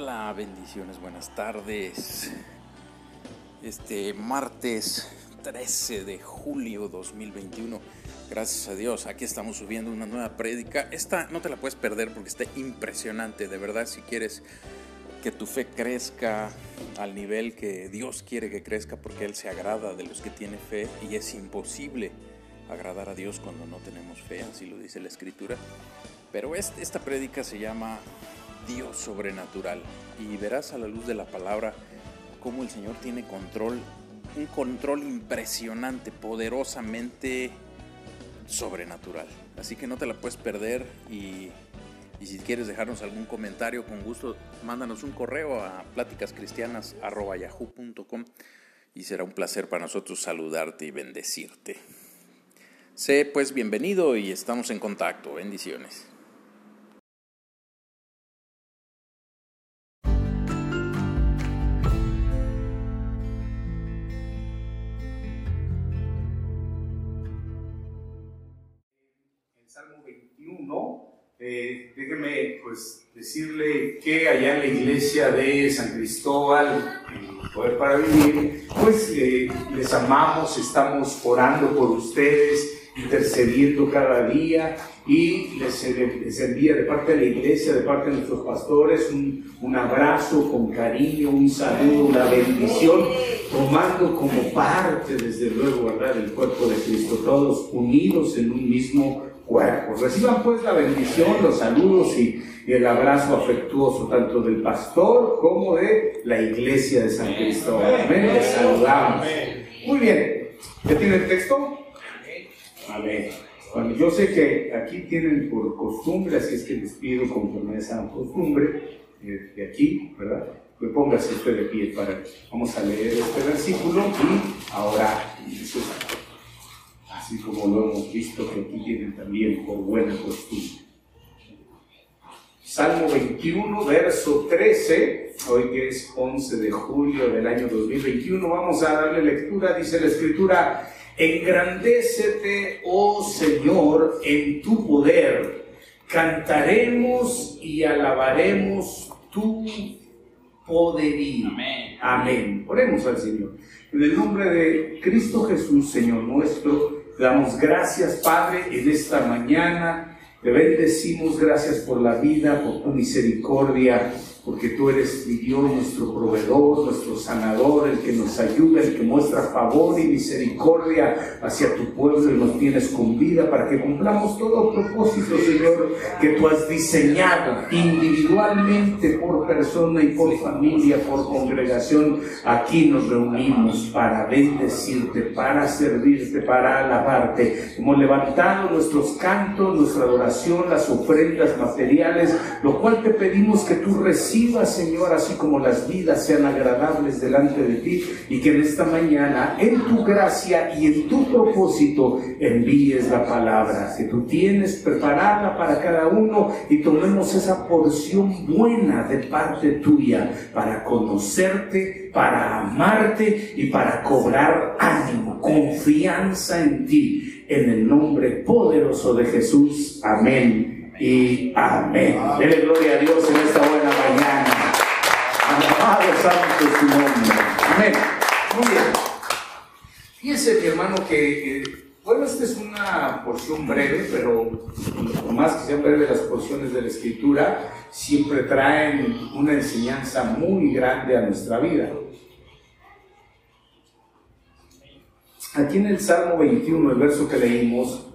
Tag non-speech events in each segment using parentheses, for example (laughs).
Hola, bendiciones, buenas tardes. Este martes 13 de julio 2021, gracias a Dios, aquí estamos subiendo una nueva prédica. Esta no te la puedes perder porque está impresionante, de verdad, si quieres que tu fe crezca al nivel que Dios quiere que crezca porque Él se agrada de los que tienen fe y es imposible agradar a Dios cuando no tenemos fe, así lo dice la Escritura. Pero esta prédica se llama Dios sobrenatural y verás a la luz de la palabra cómo el Señor tiene control, un control impresionante, poderosamente sobrenatural. Así que no te la puedes perder y, si quieres dejarnos algún comentario, con gusto, mándanos un correo a pláticascristianas.yahoo.com y será un placer para nosotros saludarte y bendecirte. Sé pues bienvenido y estamos en contacto. Bendiciones. Eh, déjeme pues decirle que allá en la iglesia de San Cristóbal, en Poder para Vivir, pues eh, les amamos, estamos orando por ustedes, intercediendo cada día y les, les, envía de parte de la iglesia, de parte de nuestros pastores, un, un abrazo con cariño, un saludo, una bendición, tomando como parte, desde luego, ¿verdad?, el cuerpo de Cristo, todos unidos en un mismo cuerpos. Reciban pues la bendición, los saludos y, el abrazo afectuoso tanto del pastor como de la iglesia de San Cristóbal. Amén. Les saludamos. Muy bien. ¿Ya tiene el texto? Amén. Bueno, yo sé que aquí tienen por costumbre, así es que les pido conforme a esa costumbre, eh, de aquí, ¿verdad? Que póngase usted de pie para, vamos a leer este versículo y ahora así como lo hemos visto que aquí tienen también por buena costumbre. Salmo 21, verso 13, hoy que es 11 de julio del año 2021, vamos a darle lectura, dice la escritura, engrandécete, oh Señor, en tu poder, cantaremos y alabaremos tu poderío. Amén. Amén. Oremos al Señor. En el nombre de Cristo Jesús, Señor nuestro, damos gracias, Padre, en esta mañana. Te bendecimos, gracias por la vida, por tu misericordia, porque tú eres mi Dios, nuestro proveedor, nuestro sanador, el que nos ayuda, el que muestra favor y misericordia hacia tu pueblo y nos tienes con vida para que cumplamos todo propósito, Señor, que tú has diseñado individualmente por persona y por familia, por congregación. Aquí nos reunimos para bendecirte, para servirte, para alabarte. Hemos levantado nuestros cantos, nuestra adoración, las ofrendas materiales, lo cual te pedimos que tú recibas Señor, así como las vidas sean agradables delante de ti y que en esta mañana, en tu gracia y en tu propósito, envíes la palabra que tú tienes preparada para cada uno y tomemos esa porción buena de parte tuya para conocerte, para amarte y para cobrar ánimo, confianza en ti. En el nombre poderoso de Jesús. Amén y amén. Dele gloria a Dios en esta buena mañana. Amado santo su nombre. Amén. Muy bien. Fíjense, mi hermano, que, bueno, esta es una porción breve, pero por más que sean breves las porciones de la Escritura, siempre traen una enseñanza muy grande a nuestra vida. Aquí en el Salmo 21, el verso que leímos,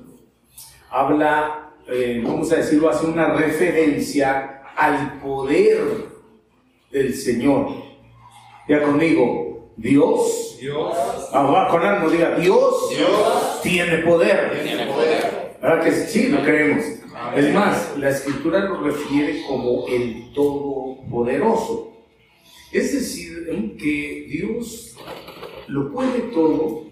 habla eh, vamos a decirlo, hace una referencia al poder del Señor. Ya conmigo, Dios. Dios. Ah, con algo diga, Dios, Dios tiene poder. Tiene poder. ¿Verdad que sí? Lo creemos. Es más, la escritura lo refiere como el Todopoderoso. Es decir, que Dios lo puede todo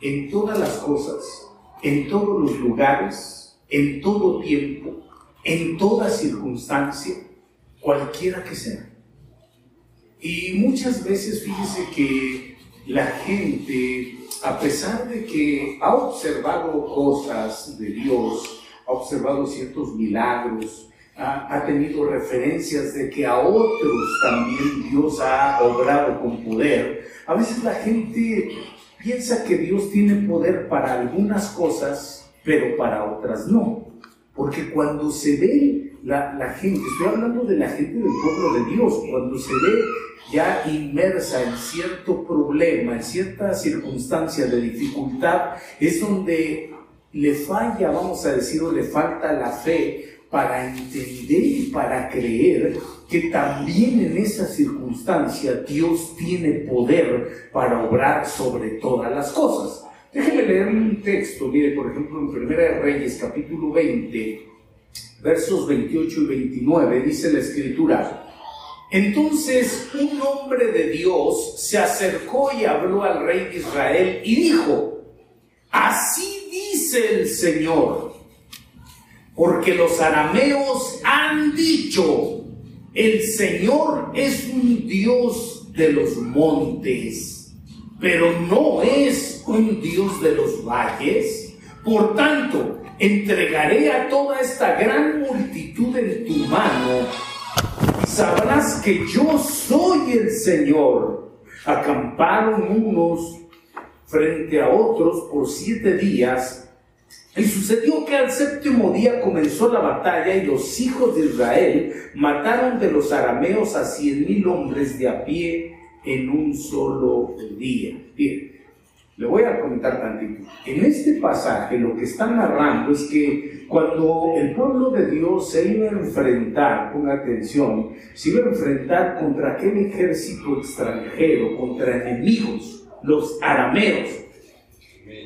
en todas las cosas, en todos los lugares, en todo tiempo, en toda circunstancia, cualquiera que sea. Y muchas veces fíjese que la gente, a pesar de que ha observado cosas de Dios, ha observado ciertos milagros, ha, tenido referencias de que a otros también Dios ha obrado con poder. A veces la gente piensa que Dios tiene poder para algunas cosas, pero para otras no. Porque cuando se ve la, la, gente, estoy hablando de la gente del pueblo de Dios, cuando se ve ya inmersa en cierto problema, en cierta circunstancia de dificultad, es donde le falla, vamos a decir, o le falta la fe para entender y para creer que también en esa circunstancia Dios tiene poder para obrar sobre todas las cosas. Déjeme leer un texto, mire, por ejemplo, en Primera de Reyes, capítulo 20, versos 28 y 29, dice la escritura, entonces un hombre de Dios se acercó y habló al rey de Israel y dijo, así dice el Señor, porque los arameos han dicho, el Señor es un Dios de los montes, pero no es un Dios de los valles. Por tanto, entregaré a toda esta gran multitud en tu mano sabrás que yo soy el Señor. Acamparon unos frente a otros por siete días y sucedió que al séptimo día comenzó la batalla y los hijos de Israel mataron de los arameos a cien mil hombres de a pie en un solo día. Bien, le voy a comentar tantito. En este pasaje lo que está narrando es que cuando el pueblo de Dios se iba a enfrentar, con atención, se iba a enfrentar contra aquel ejército extranjero, contra enemigos, los arameos,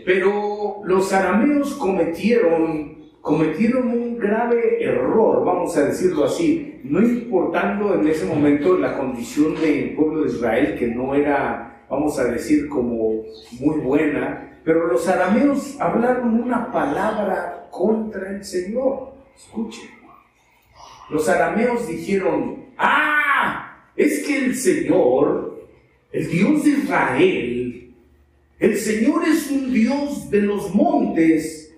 pero los arameos cometieron, cometieron un grave error, vamos a decirlo así, no importando en ese momento la condición del pueblo de Israel, que no era, vamos a decir, como muy buena, pero los arameos hablaron una palabra contra el Señor. Escuchen. Los arameos dijeron, ah, es que el Señor, el Dios de Israel, el Señor es un Dios de los montes,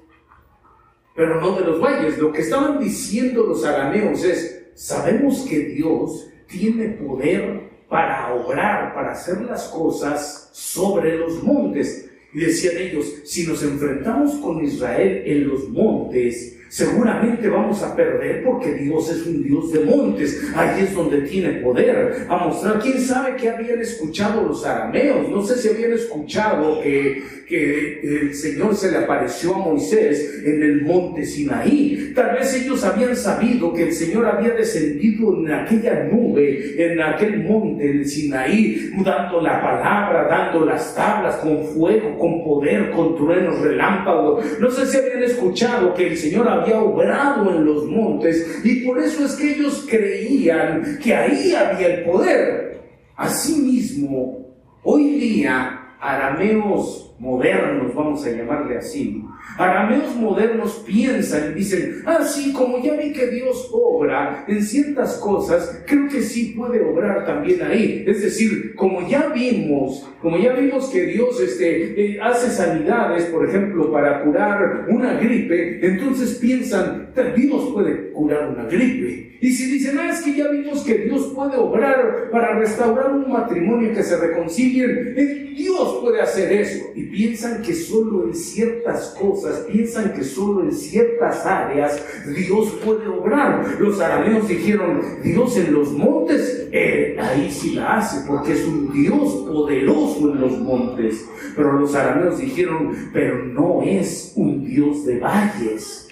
pero no de los valles. Lo que estaban diciendo los arameos es, sabemos que Dios tiene poder para obrar, para hacer las cosas sobre los montes. Y decían ellos, si nos enfrentamos con Israel en los montes, seguramente vamos a perder porque Dios es un Dios de montes. Ahí es donde tiene poder a mostrar. ¿Quién sabe qué habían escuchado los arameos? No sé si habían escuchado que, que el Señor se le apareció a Moisés en el monte Sinaí. Tal vez ellos habían sabido que el Señor había descendido en aquella nube, en aquel monte del Sinaí, dando la palabra, dando las tablas con fuego, con poder, con truenos, relámpagos. No sé si habían escuchado que el Señor había obrado en los montes y por eso es que ellos creían que ahí había el poder. Asimismo, hoy día, arameos modernos, vamos a llamarle así, Arameos modernos piensan y dicen, ah, sí, como ya vi que Dios obra en ciertas cosas, creo que sí puede obrar también ahí. Es decir, como ya vimos, como ya vimos que Dios este, eh, hace sanidades, por ejemplo, para curar una gripe, entonces piensan, Dios puede curar una gripe. Y si dicen, ah, es que ya vimos que Dios puede obrar para restaurar un matrimonio que se reconcilien, eh, Dios puede hacer eso. Y piensan que solo en ciertas cosas, piensan que solo en ciertas áreas Dios puede obrar. Los arameos dijeron, Dios en los montes, eh, ahí sí la hace, porque es un Dios poderoso en los montes. Pero los arameos dijeron, pero no es un Dios de valles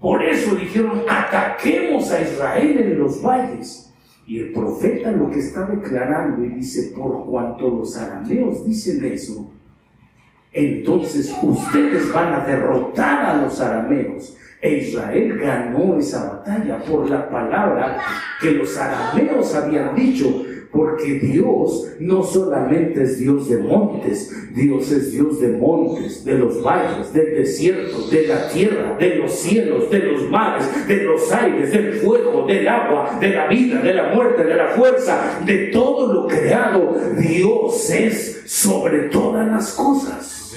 por eso dijeron, ataquemos a Israel en los valles. Y el profeta lo que está declarando y dice, por cuanto los arameos dicen eso, entonces ustedes van a derrotar a los arameos. E Israel ganó esa batalla por la palabra que los arameos habían dicho. Porque Dios no solamente es Dios de montes, Dios es Dios de montes, de los valles, del desierto, de la tierra, de los cielos, de los mares, de los aires, del fuego, del agua, de la vida, de la muerte, de la fuerza, de todo lo creado. Dios es sobre todas las cosas.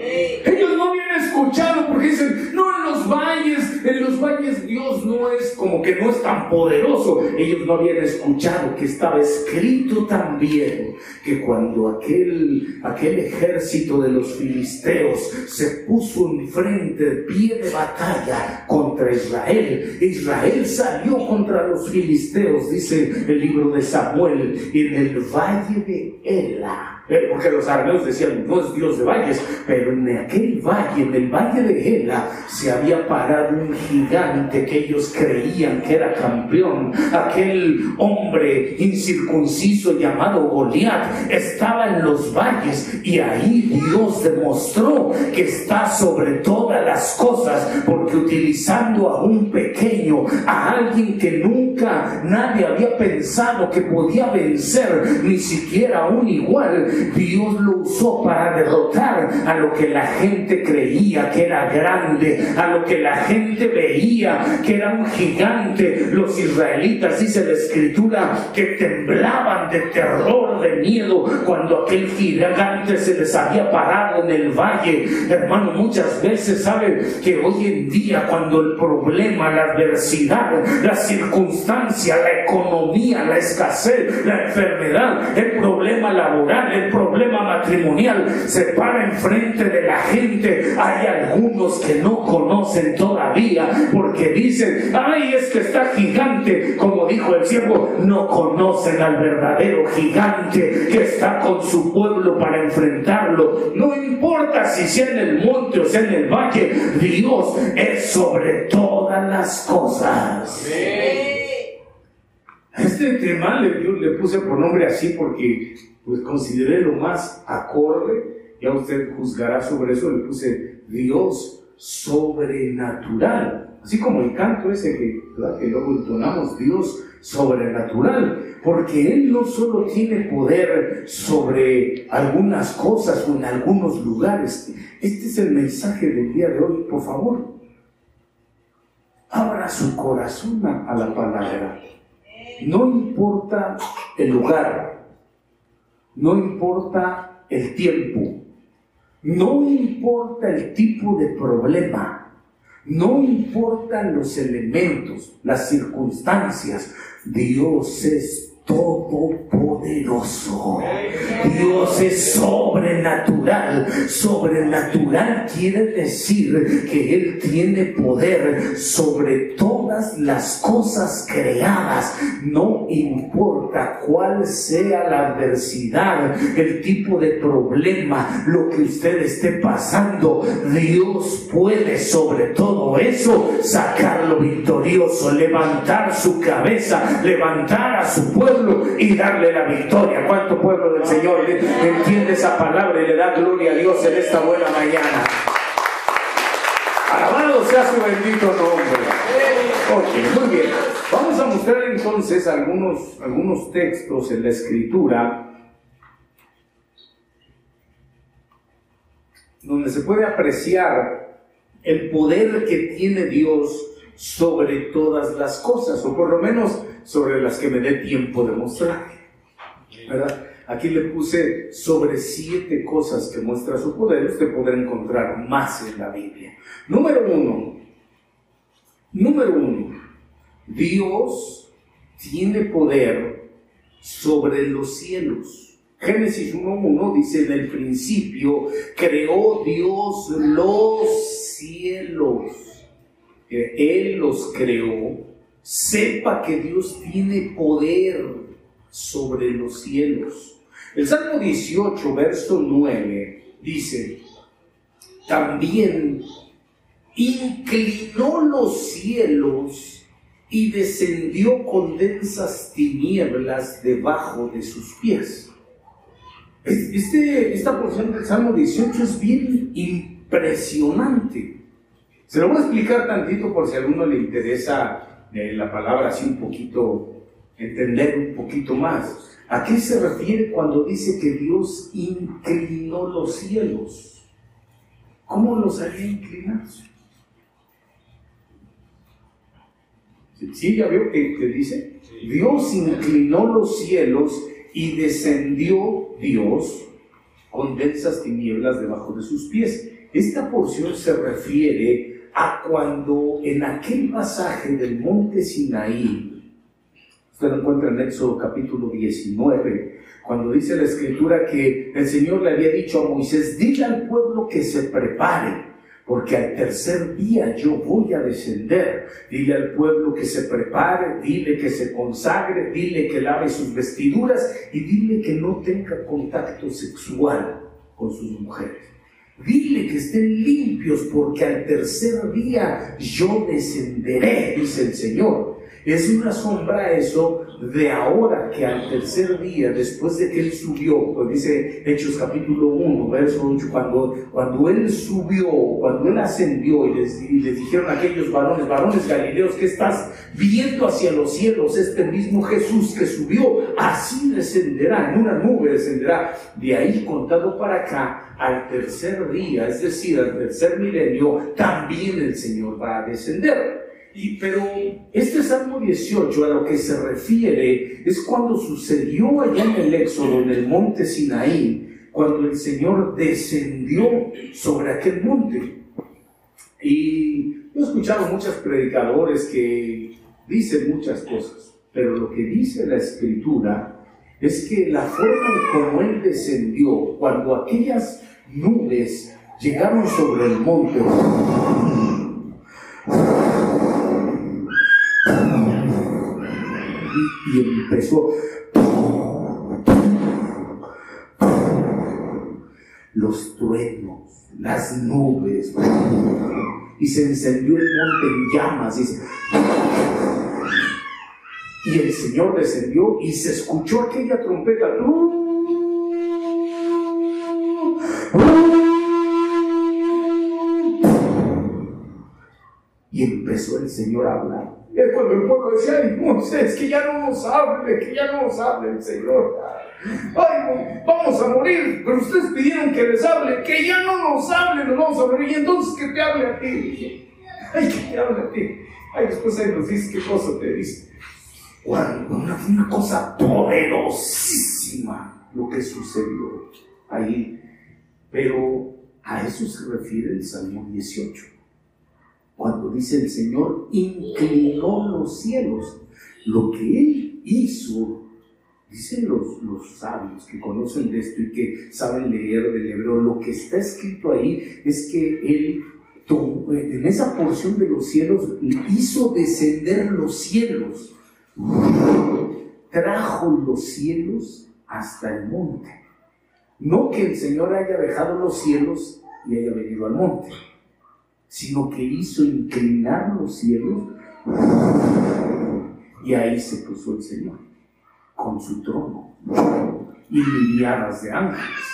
Ellos no habían escuchado porque dicen, no, en los valles, en los valles Dios no es como que no es tan poderoso. Ellos no habían escuchado que estaba escrito también que cuando aquel, aquel ejército de los filisteos se puso enfrente de pie de batalla contra Israel, Israel salió contra los filisteos, dice el libro de Samuel, en el valle de Ela eh, porque los arameos decían, no es Dios de valles, pero en aquel valle, en el valle de Hela, se había parado un gigante que ellos creían que era campeón. Aquel hombre incircunciso llamado Goliat estaba en los valles y ahí Dios demostró que está sobre todas las cosas, porque utilizando a un pequeño, a alguien que nunca nadie había pensado que podía vencer, ni siquiera un igual, Dios lo usó para derrotar a lo que la gente creía que era grande, a lo que la gente veía que era un gigante. Los israelitas, dice la escritura, que temblaban de terror, de miedo, cuando aquel gigante se les había parado en el valle. Hermano, muchas veces sabe que hoy en día cuando el problema, la adversidad, la circunstancia, la economía, la escasez, la enfermedad, el problema laboral, el problema matrimonial se para enfrente de la gente, hay algunos que no conocen todavía porque dicen, ay, es que está gigante, como dijo el siervo, no conocen al verdadero gigante que está con su pueblo para enfrentarlo. No importa si sea en el monte o sea en el valle, Dios es sobre todas las cosas. Este tema le, le puse por nombre así porque pues consideré lo más acorde, ya usted juzgará sobre eso, le puse Dios sobrenatural, así como el canto ese que, que luego entonamos, Dios sobrenatural, porque Él no solo tiene poder sobre algunas cosas o en algunos lugares, este es el mensaje del día de hoy, por favor, abra su corazón a la palabra, no importa el lugar, no importa el tiempo, no importa el tipo de problema, no importan los elementos, las circunstancias, Dios es todopoderoso. Dios es sobrenatural. Sobrenatural quiere decir que Él tiene poder sobre todas las cosas creadas. No importa cuál sea la adversidad, el tipo de problema, lo que usted esté pasando, Dios puede sobre todo eso sacarlo victorioso, levantar su cabeza, levantar a su pueblo y darle la victoria. ¿Cuánto pueblo del Señor entiende esa palabra y le da gloria a Dios en esta buena mañana? Alabado sea su bendito nombre. Ok, muy bien. Vamos a mostrar entonces algunos, algunos textos en la escritura donde se puede apreciar el poder que tiene Dios sobre todas las cosas, o por lo menos sobre las que me dé tiempo de mostrar. ¿Verdad? Aquí le puse sobre siete cosas que muestra su poder. Usted podrá encontrar más en la Biblia. Número uno. Número uno. Dios tiene poder sobre los cielos. Génesis 1.1 dice, en el principio creó Dios los cielos. Él los creó sepa que Dios tiene poder sobre los cielos. El Salmo 18, verso 9, dice, también inclinó los cielos y descendió con densas tinieblas debajo de sus pies. Este, esta porción del Salmo 18 es bien impresionante. Se lo voy a explicar tantito por si a alguno le interesa la palabra así un poquito, entender un poquito más. ¿A qué se refiere cuando dice que Dios inclinó los cielos? ¿Cómo los había inclinado? ¿Sí? ¿Ya vio que, que dice? Dios inclinó los cielos y descendió Dios con densas tinieblas debajo de sus pies. esta porción se refiere a cuando en aquel pasaje del monte Sinaí, usted lo encuentra en Éxodo capítulo 19, cuando dice la escritura que el Señor le había dicho a Moisés, dile al pueblo que se prepare, porque al tercer día yo voy a descender. Dile al pueblo que se prepare, dile que se consagre, dile que lave sus vestiduras y dile que no tenga contacto sexual con sus mujeres. Dile que estén limpios porque al tercer día yo descenderé, dice el Señor. Es una sombra eso de ahora que al tercer día, después de que él subió, pues dice Hechos capítulo 1, verso 8, cuando, cuando él subió, cuando él ascendió y les, y dijeron a aquellos varones, varones galileos, que estás viendo hacia los cielos, este mismo Jesús que subió, así descenderá, en una nube descenderá, de ahí contado para acá, al tercer día, es decir, al tercer milenio, también el Señor va a descender pero este Salmo 18 a lo que se refiere es cuando sucedió allá en el Éxodo, en el monte Sinaí, cuando el Señor descendió sobre aquel monte. Y he escuchado muchos predicadores que dicen muchas cosas, pero lo que dice la Escritura es que la forma como Él descendió, cuando aquellas nubes llegaron sobre el monte, y empezó los truenos, las nubes, y se encendió el monte en llamas. Y, el Señor descendió y se escuchó aquella trompeta. Y empezó el Señor a hablar. Es cuando el pueblo decía, ay Moisés, que ya no nos hable, que ya no nos hable el Señor. Ay, vamos a morir, pero ustedes pidieron que les hable, que ya no nos hable, nos vamos a morir. Y entonces que te hable a ti. Ay, que te hable a ti. Ay, después ahí nos dice qué cosa te dice. Bueno, una, una cosa poderosísima lo que sucedió ahí. Pero a eso se refiere el Salmo 18 cuando dice el Señor inclinó los cielos. Lo que Él hizo, dicen los, sabios que conocen de esto y que saben leer del hebreo, lo que está escrito ahí es que Él en esa porción de los cielos hizo descender los cielos, trajo los cielos hasta el monte. No que el Señor haya dejado los cielos y haya venido al monte sino que hizo inclinar los cielos y ahí se puso el Señor con su trono y miriadas de ángeles.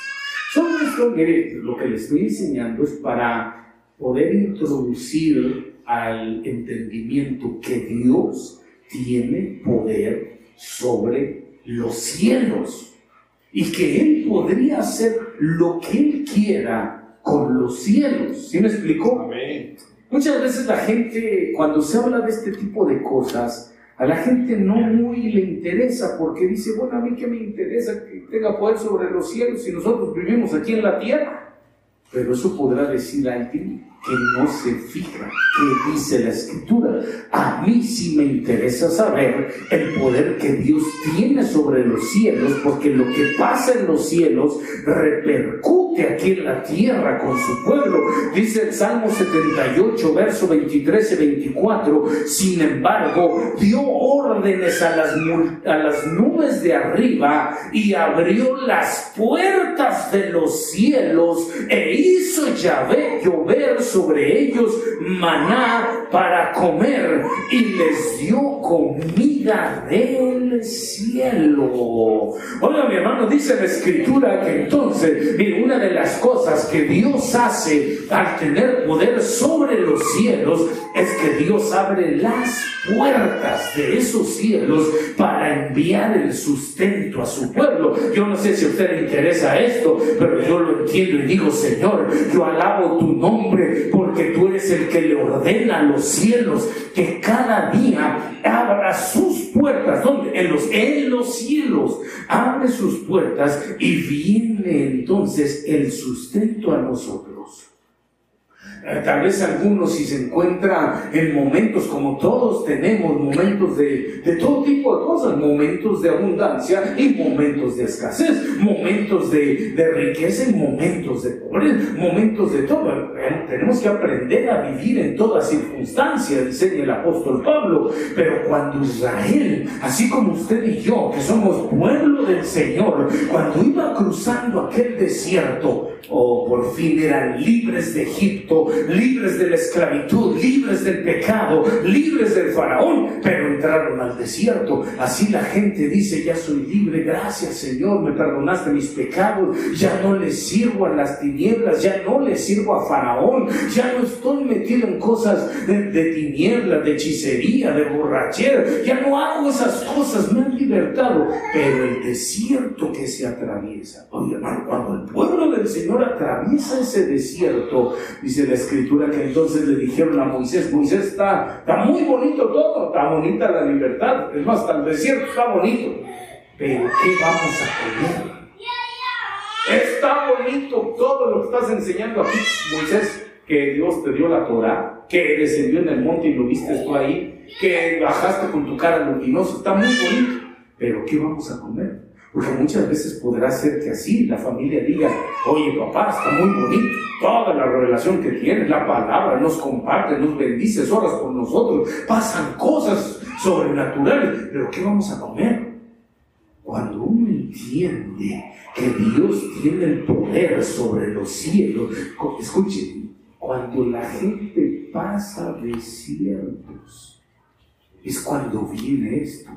Todo esto, mire, lo que les estoy enseñando es para poder introducir al entendimiento que Dios tiene poder sobre los cielos y que Él podría hacer lo que Él quiera con los cielos. ¿Sí me explicó? Muchas veces la gente, cuando se habla de este tipo de cosas, a la gente no muy le interesa porque dice, bueno, a mí qué me interesa que tenga poder sobre los cielos si nosotros vivimos aquí en la tierra. Pero eso podrá decir alguien que no se fija qué dice la escritura. A mí sí me interesa saber el poder que Dios tiene sobre los cielos, porque lo que pasa en los cielos repercute aquí en la tierra con su pueblo. Dice el Salmo 78, verso 23 y 24, sin embargo, dio órdenes a las, a las nubes de arriba y abrió las puertas de los cielos e hizo Yahvé llover sobre ellos maná para comer y les dio comida del cielo. Oiga, mi hermano, dice la escritura que entonces, mire, una de las cosas que Dios hace al tener poder sobre los cielos es que Dios abre las puertas de esos cielos para enviar el sustento a su pueblo. Yo no sé si a usted le interesa esto, pero yo lo entiendo y digo, Señor, yo alabo tu nombre porque tú eres el que le ordena a los cielos que cada día abra sus puertas. ¿Dónde? En los, en los cielos. Abre sus puertas y viene entonces el sustento a nosotros. Eh, tal vez algunos si se encuentra en momentos como todos tenemos, momentos de, de todo tipo de cosas, momentos de abundancia y momentos de escasez, momentos de, de riqueza y momentos de pobreza, momentos de todo. Eh, tenemos que aprender a vivir en toda circunstancia, enseña el apóstol Pablo. Pero cuando Israel, así como usted y yo, que somos pueblo del Señor, cuando iba cruzando aquel desierto, o por fin eran libres de Egipto, libres de la esclavitud, libres del pecado, libres del faraón, pero entraron al desierto. Así la gente dice, ya soy libre, gracias Señor, me perdonaste mis pecados, ya no le sirvo a las tinieblas, ya no le sirvo a faraón, ya no estoy metido en cosas de, tinieblas, de hechicería, de borrachera, ya no hago esas cosas, me han libertado. Pero el desierto que se atraviesa, oye hermano, cuando el pueblo del Señor atraviesa ese desierto, dice la escritura que entonces le dijeron a Moisés, Moisés está, está muy bonito todo, está bonita la libertad, es más, hasta el desierto está bonito, pero ¿qué vamos a comer? Está bonito todo lo que estás enseñando aquí, Moisés, que Dios te dio la Torah, que descendió en el monte y lo viste tú ahí, que bajaste con tu cara luminosa, está muy bonito, pero ¿qué vamos a comer? Porque muchas veces podrá ser que así la familia diga, oye papá, está muy bonito, toda la revelación que tienes, la palabra, nos comparte, nos bendices, horas con nosotros, pasan cosas sobrenaturales, pero ¿qué vamos a comer? Cuando uno entiende que Dios tiene el poder sobre los cielos, escuchen, cuando la gente pasa desiertos, es cuando viene esto.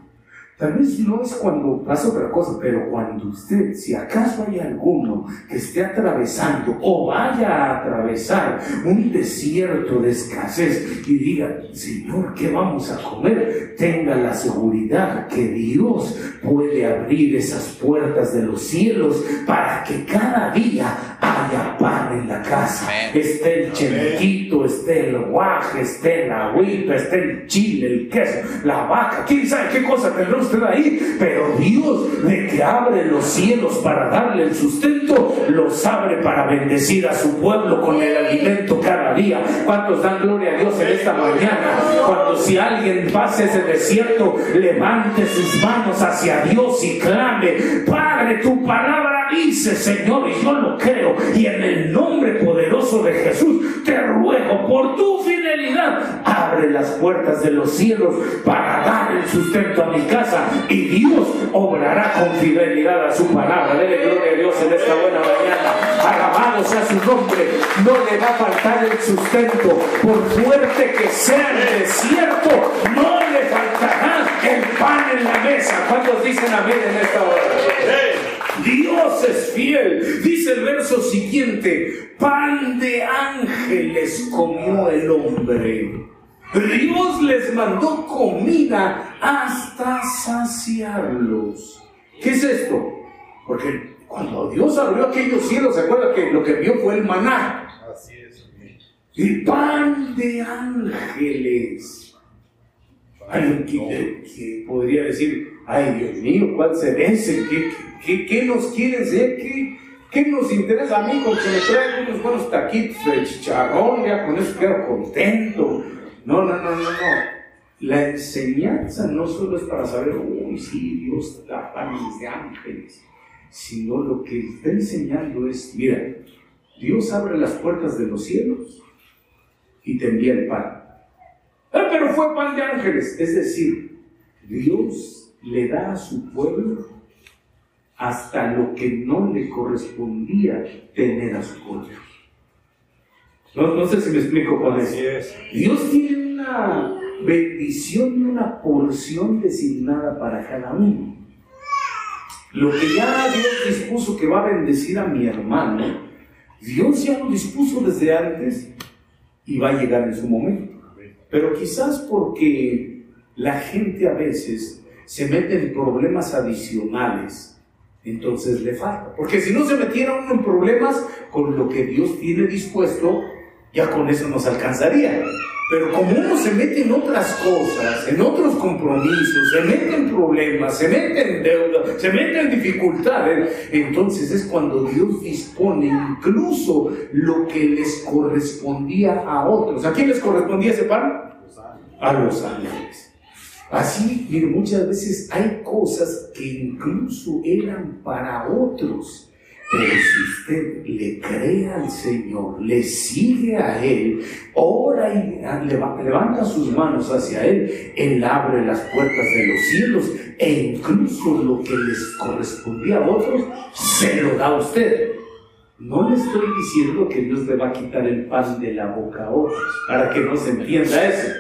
Tal vez no es cuando pasa otra cosa, pero cuando usted, si acaso hay alguno que esté atravesando o vaya a atravesar un desierto de escasez y diga, Señor, ¿qué vamos a comer? Tenga la seguridad que Dios puede abrir esas puertas de los cielos para que cada día haya pan en la casa. Esté el chelequito, esté el guaje, esté la huipa, esté el chile, el queso, la vaca, quién sabe qué cosa tendrá usted ahí, pero Dios de que abre los cielos para darle el sustento, los abre para bendecir a su pueblo con el alimento cada día. ¿Cuántos dan gloria a Dios en esta mañana? Cuando si alguien pase ese desierto, levante sus manos hacia Dios y clame, Padre, tu palabra dice, Señor, y yo lo creo, y en el nombre poderoso de Jesús te ruego por tu fidelidad, abre las puertas de los cielos para dar el sustento a mi casa y Dios obrará con fidelidad a su palabra. Dele gloria a Dios en esta buena mañana. Alabado sea su nombre. No le va a faltar el sustento. Por fuerte que sea el desierto, no le faltará el pan en la mesa. ¿Cuántos dicen amén en esta hora? Dios es fiel. Dice el verso siguiente, pan de ángeles comió el hombre. Dios les mandó comida hasta saciarlos. ¿Qué es esto? Porque cuando Dios abrió aquellos cielos, ¿se acuerda que lo que vio fue el maná? Así es. El pan de ángeles. Alguien que, podría decir, ay Dios mío, ¿cuál se ese? ¿Qué, qué, nos quiere ser? ¿Qué, ¿Qué nos interesa a mí con que me traigan unos buenos taquitos de chicharrón? Ya con eso quedo contento. No, no, no, no, no. La enseñanza no solo es para saber, uy, sí, Dios da panes de ángeles, sino lo que está enseñando es, mira, Dios abre las puertas de los cielos y te envía el pan. Ah, pero fue pan de ángeles. Es decir, Dios le da a su pueblo hasta lo que no le correspondía tener a su pueblo. No, sé si me explico con eso. Dios tiene una bendición y una porción designada para cada uno. Lo que ya Dios dispuso que va a bendecir a mi hermano, Dios ya lo dispuso desde antes y va a llegar en su momento. Pero quizás porque la gente a veces se mete en problemas adicionales entonces le falta. Porque si no se metiera uno en problemas con lo que Dios tiene dispuesto, ya con eso nos alcanzaría. Pero como uno se mete en otras cosas, en otros compromisos, se mete en problemas, se mete en deuda, se mete en dificultades, entonces es cuando Dios dispone incluso lo que les correspondía a otros. ¿A quién les correspondía ese pan? A los ángeles. Así, muchas veces hay cosas que incluso eran para otros pero si usted le cree al Señor, le sigue a Él, ora y levanta sus manos hacia Él, Él abre las puertas de los cielos e incluso lo que les correspondía a otros, se lo da a usted. No le estoy diciendo que Dios le va a quitar el pan de la boca a otros, para que no se entienda eso,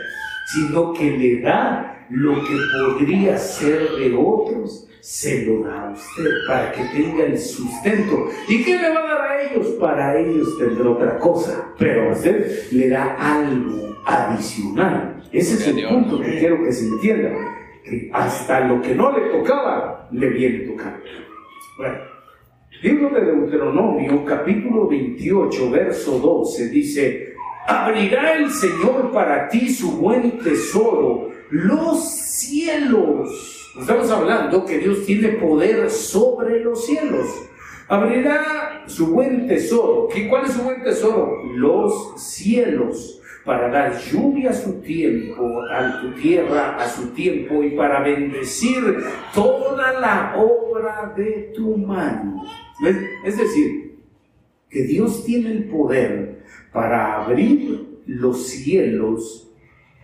sino que le da lo que podría ser de otros se lo da a usted para que tenga el sustento. ¿Y qué le va a dar a ellos? Para ellos tendrá otra cosa, pero a usted le da algo adicional. Ese es el punto que quiero que se entienda, que hasta lo que no le tocaba, le viene tocando. Bueno, libro de Deuteronomio, capítulo 28, verso 12, dice, abrirá el Señor para ti su buen tesoro, los cielos Estamos hablando que Dios tiene poder sobre los cielos. Abrirá su buen tesoro. ¿Cuál es su buen tesoro? Los cielos para dar lluvia a su tiempo, a tu tierra a su tiempo y para bendecir toda la obra de tu mano. Es decir, que Dios tiene el poder para abrir los cielos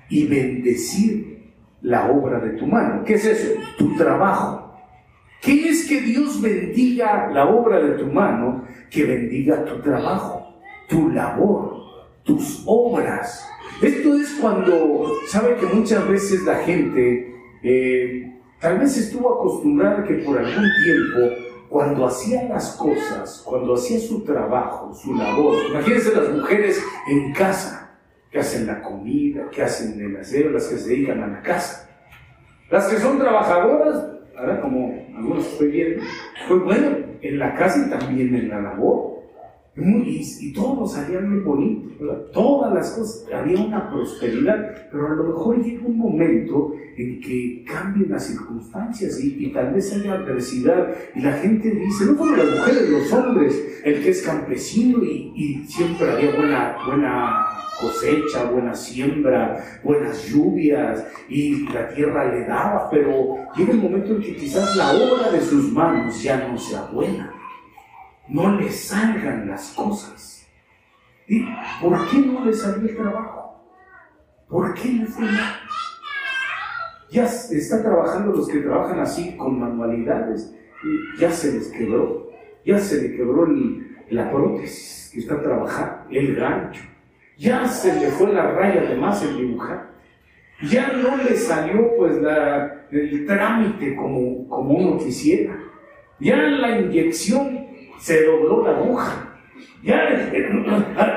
y bendecir la obra de tu mano. ¿Qué es eso? Tu trabajo. ¿Qué es que Dios bendiga la obra de tu mano? Que bendiga tu trabajo, tu labor, tus obras. Esto es cuando, sabe que muchas veces la gente eh, tal vez estuvo acostumbrada que por algún tiempo, cuando hacía las cosas, cuando hacía su trabajo, su labor, imagínense las mujeres en casa, que hacen la comida, que hacen el aseo, las que se dedican a la casa. Las que son trabajadoras, ahora como algunos estoy viendo, pues bueno, en la casa y también en la labor. Y, y todo salía muy bonito, todas las cosas, había una prosperidad, pero a lo mejor llega un momento en que cambien las circunstancias y, tal vez haya adversidad y la gente dice, no solo las mujeres, los hombres, el que es campesino y, siempre había buena, buena cosecha, buena siembra, buenas lluvias y la tierra le daba, pero llega el momento en que quizás la obra de sus manos ya no sea buena, no le salgan las cosas. ¿Y por qué no le salió el trabajo? ¿Por qué le fue mal? Ya están trabajando los que trabajan así con manualidades, ya se les quebró, ya se le quebró la prótesis que está trabajando, el gancho, ya se le fue la raya de más el dibujar. Ya no le salió pues el trámite como, como uno quisiera. Ya la inyección se dobló la aguja. Ya,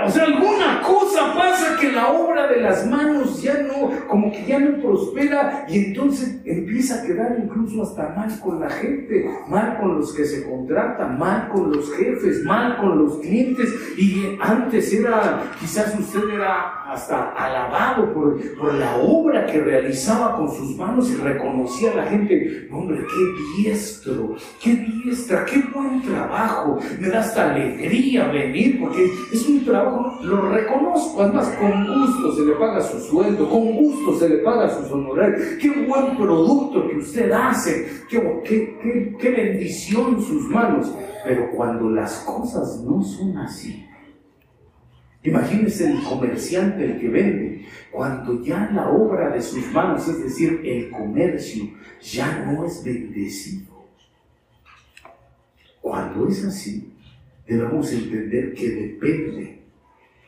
o sea, alguna cosa pasa que la obra de las manos ya no, como que ya no prospera y entonces empieza a quedar incluso hasta mal con la gente, mal con los que se contratan, mal con los jefes, mal con los clientes y antes era, quizás usted era hasta alabado por, por la obra que realizaba con sus manos y reconocía a la gente, hombre, qué diestro, qué diestra, qué buen trabajo, me da hasta alegría porque es un trabajo, lo reconozco, además con gusto se le paga su sueldo, con gusto se le paga sus honorarios, qué buen producto que usted hace, qué, qué, qué bendición sus manos, pero cuando las cosas no son así, Imagínese el comerciante, el que vende, cuando ya la obra de sus manos, es decir, el comercio, ya no es bendecido. Cuando es así, debemos entender que depende,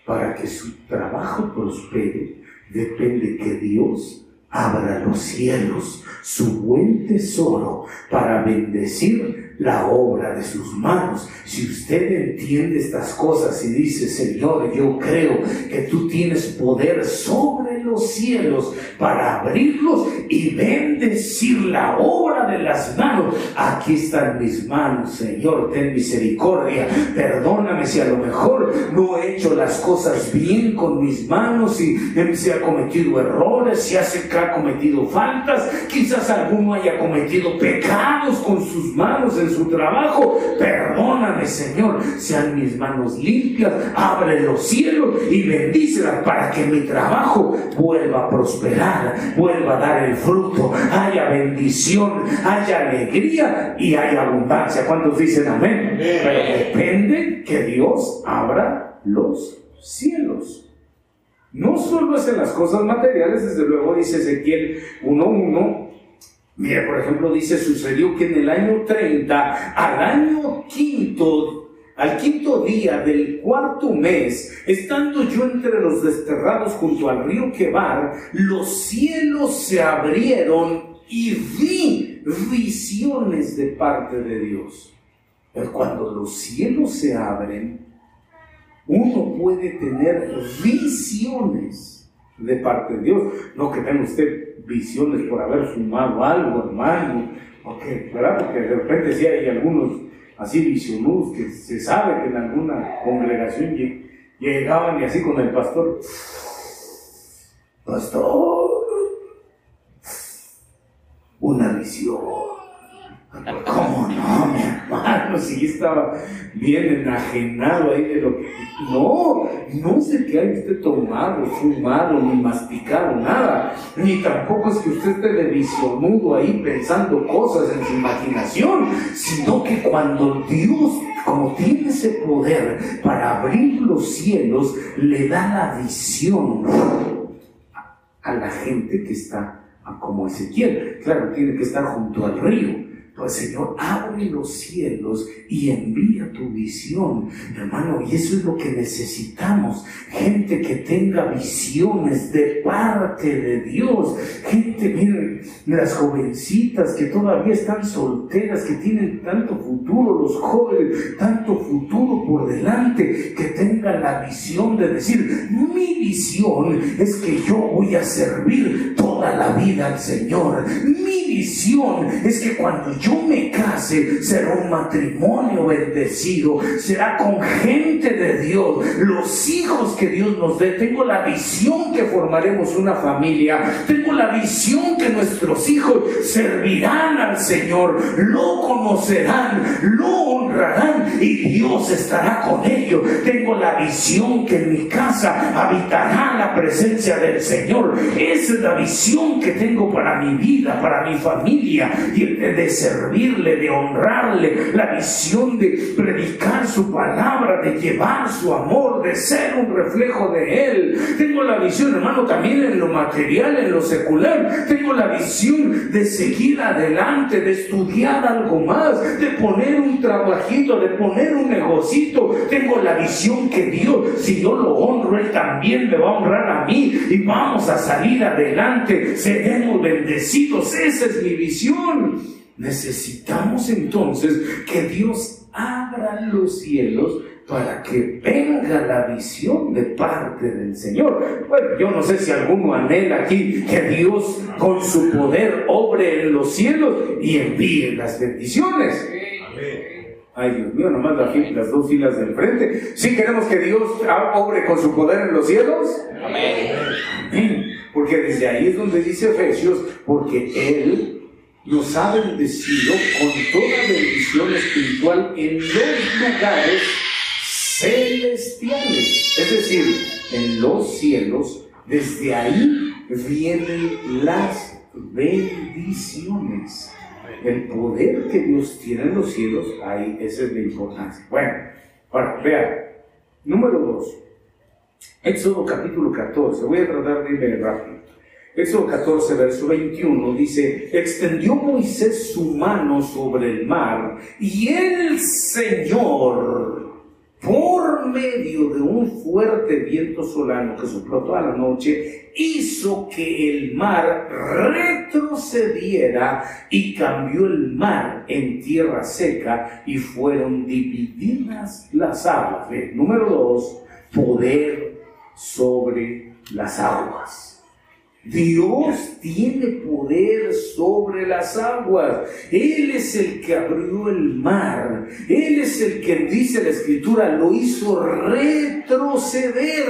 para que su trabajo prospere, depende que Dios abra los cielos su buen tesoro para bendecir la obra de sus manos. Si usted entiende estas cosas y dice, Señor, yo creo que tú tienes poder sobre los cielos para abrirlos y bendecir la obra de las manos. Aquí están mis manos, Señor, ten misericordia. Perdóname si a lo mejor no he hecho las cosas bien con mis manos y se ha cometido errores, si ha cometido faltas, quizás alguno haya cometido pecados con sus manos en su trabajo. Perdóname, Señor, sean mis manos limpias, abre los cielos y bendícelas para que mi trabajo vuelva a prosperar, vuelva a dar el fruto, haya bendición, haya alegría y haya abundancia. ¿Cuántos dicen amén? Pero depende que Dios abra los cielos. No solo es en las cosas materiales, desde luego dice Ezequiel 1.1, Mira, por ejemplo, dice, sucedió que en el año 30, al año quinto, al quinto día del cuarto mes, estando yo entre los desterrados junto al río Quebar, los cielos se abrieron y vi visiones de parte de Dios. Pero cuando los cielos se abren, uno puede tener visiones de parte de Dios. No que tenga usted visiones por haber fumado algo, hermano, porque, ¿verdad? Porque de repente sí hay algunos así visionudos que se sabe que en alguna congregación llegaban y así con el pastor, pastor, una visión ¿Cómo no, mi hermano? Si estaba bien enajenado ahí de lo que. No, no sé qué hay usted tomado, fumado, ni masticado, nada. Ni tampoco es que usted esté de visionudo ahí pensando cosas en su imaginación, sino que cuando Dios, como tiene ese poder para abrir los cielos, le da la visión a la gente que está como Ezequiel. Claro, tiene que estar junto al río pues Señor, abre los cielos y envía tu visión, hermano. Y eso es lo que necesitamos. Gente que tenga visiones de parte de Dios. Gente, miren, las jovencitas que todavía están solteras, que tienen tanto futuro, los jóvenes, tanto futuro por delante, que tengan la visión de decir, mi visión es que yo voy a servir toda la vida al Señor. Mi visión es que cuando yo me case, será un matrimonio bendecido, será con gente de Dios, los hijos que Dios nos dé. Tengo la visión que formaremos una familia, tengo la visión que nuestros hijos servirán al Señor, lo conocerán, lo honrarán y Dios estará con ellos. Tengo la visión que en mi casa habitará la presencia del Señor. Esa es la visión que tengo para mi vida, para mi familia y de ser servirle, de honrarle, la visión de predicar su palabra, de llevar su amor, de ser un reflejo de Él. Tengo la visión, hermano, también en lo material, en lo secular. Tengo la visión de seguir adelante, de estudiar algo más, de poner un trabajito, de poner un negocito. Tengo la visión que Dios, si yo lo honro, Él también me va a honrar a mí y vamos a salir adelante. Seremos bendecidos. Esa es mi visión. Necesitamos entonces que Dios abra los cielos para que venga la visión de parte del Señor. Bueno, yo no sé si alguno anhela aquí que Dios con su poder obre en los cielos y envíe las bendiciones. Ay, Dios mío, nomás las dos filas del frente. ¿Sí queremos que Dios obre con su poder en los cielos? Amén. Porque desde ahí es donde dice Efesios, porque Él nos ha bendecido con toda bendición espiritual en los lugares celestiales, es decir, en los cielos, desde ahí vienen las bendiciones. El poder que Dios tiene en los cielos, ahí esa es la importancia. Bueno, ahora, vean, número dos, Éxodo capítulo 14, voy a tratar de ir rápido. Éxodo 14, verso 21 dice, extendió Moisés su mano sobre el mar y el Señor por medio de un fuerte viento solano que sopló toda la noche, hizo que el mar retrocediera y cambió el mar en tierra seca y fueron divididas las aguas. Número dos, poder sobre las aguas. Dios tiene poder sobre las aguas. Él es el que abrió el mar. Él es el que dice la escritura, lo hizo retroceder.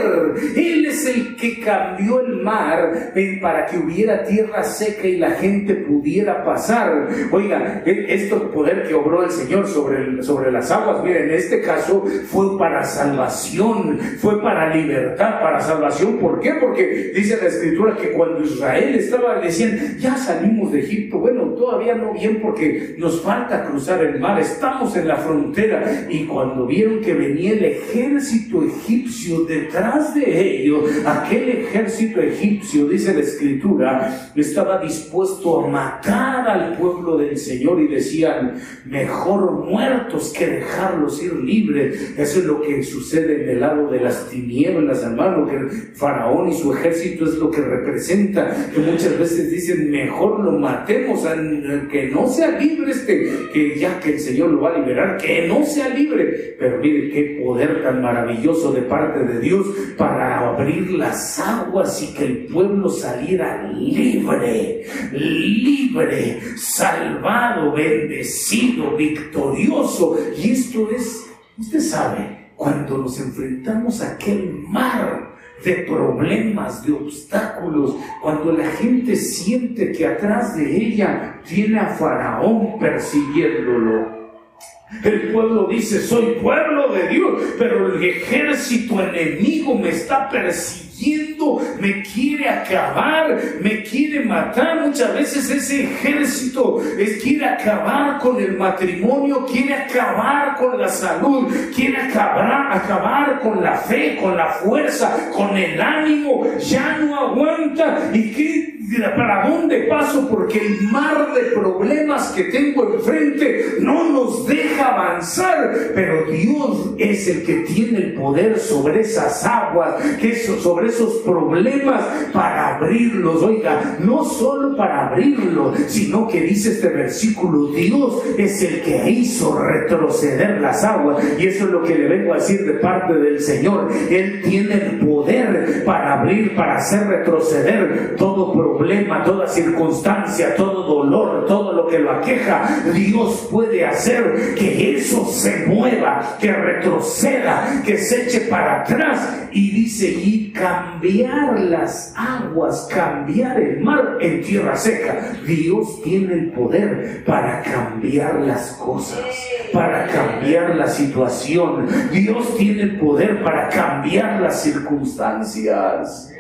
Él es el que cambió el mar para que hubiera tierra seca y la gente pudiera pasar. Oiga, este poder que obró el Señor sobre, sobre las aguas, miren, en este caso fue para salvación, fue para libertad, para salvación. ¿Por qué? Porque dice la escritura que cuando cuando Israel estaba, decían, ya salimos de Egipto, bueno, todavía no bien porque nos falta cruzar el mar, estamos en la frontera. Y cuando vieron que venía el ejército egipcio detrás de ellos, aquel ejército egipcio, dice la escritura, estaba dispuesto a matar al pueblo del Señor y decían, mejor muertos que dejarlos ir libres. Eso es lo que sucede en el lado de las tinieblas, hermano, que Faraón y su ejército es lo que representa que muchas veces dicen, mejor lo matemos, que no sea libre este, que ya que el Señor lo va a liberar, que no sea libre. Pero mire qué poder tan maravilloso de parte de Dios para abrir las aguas y que el pueblo saliera libre, libre, salvado, bendecido, victorioso. Y esto es, usted sabe, cuando nos enfrentamos a aquel mar de problemas, de obstáculos, cuando la gente siente que atrás de ella tiene a Faraón persiguiéndolo. El pueblo dice, soy pueblo de Dios, pero el ejército enemigo me está persiguiendo, me quiere acabar, me quiere matar. Muchas veces ese ejército es, quiere acabar con el matrimonio, quiere acabar con la salud, quiere acabar, acabar con la fe, con la fuerza, con el ánimo. Ya no aguanta. ¿Y qué ¿Para dónde paso? Porque el mar de problemas que tengo enfrente no nos deja avanzar. Pero Dios es el que tiene el poder sobre esas aguas, que sobre esos problemas para abrirlos. Oiga, no solo para abrirlos, sino que dice este versículo, Dios es el que hizo retroceder las aguas. Y eso es lo que le vengo a decir de parte del Señor. Él tiene el poder para abrir, para hacer retroceder todo problema toda circunstancia, todo dolor, todo lo que lo aqueja, Dios puede hacer que eso se mueva, que retroceda, que se eche para atrás y dice, y cambiar las aguas, cambiar el mar en tierra seca. Dios tiene el poder para cambiar las cosas, para cambiar la situación. Dios tiene el poder para cambiar las circunstancias.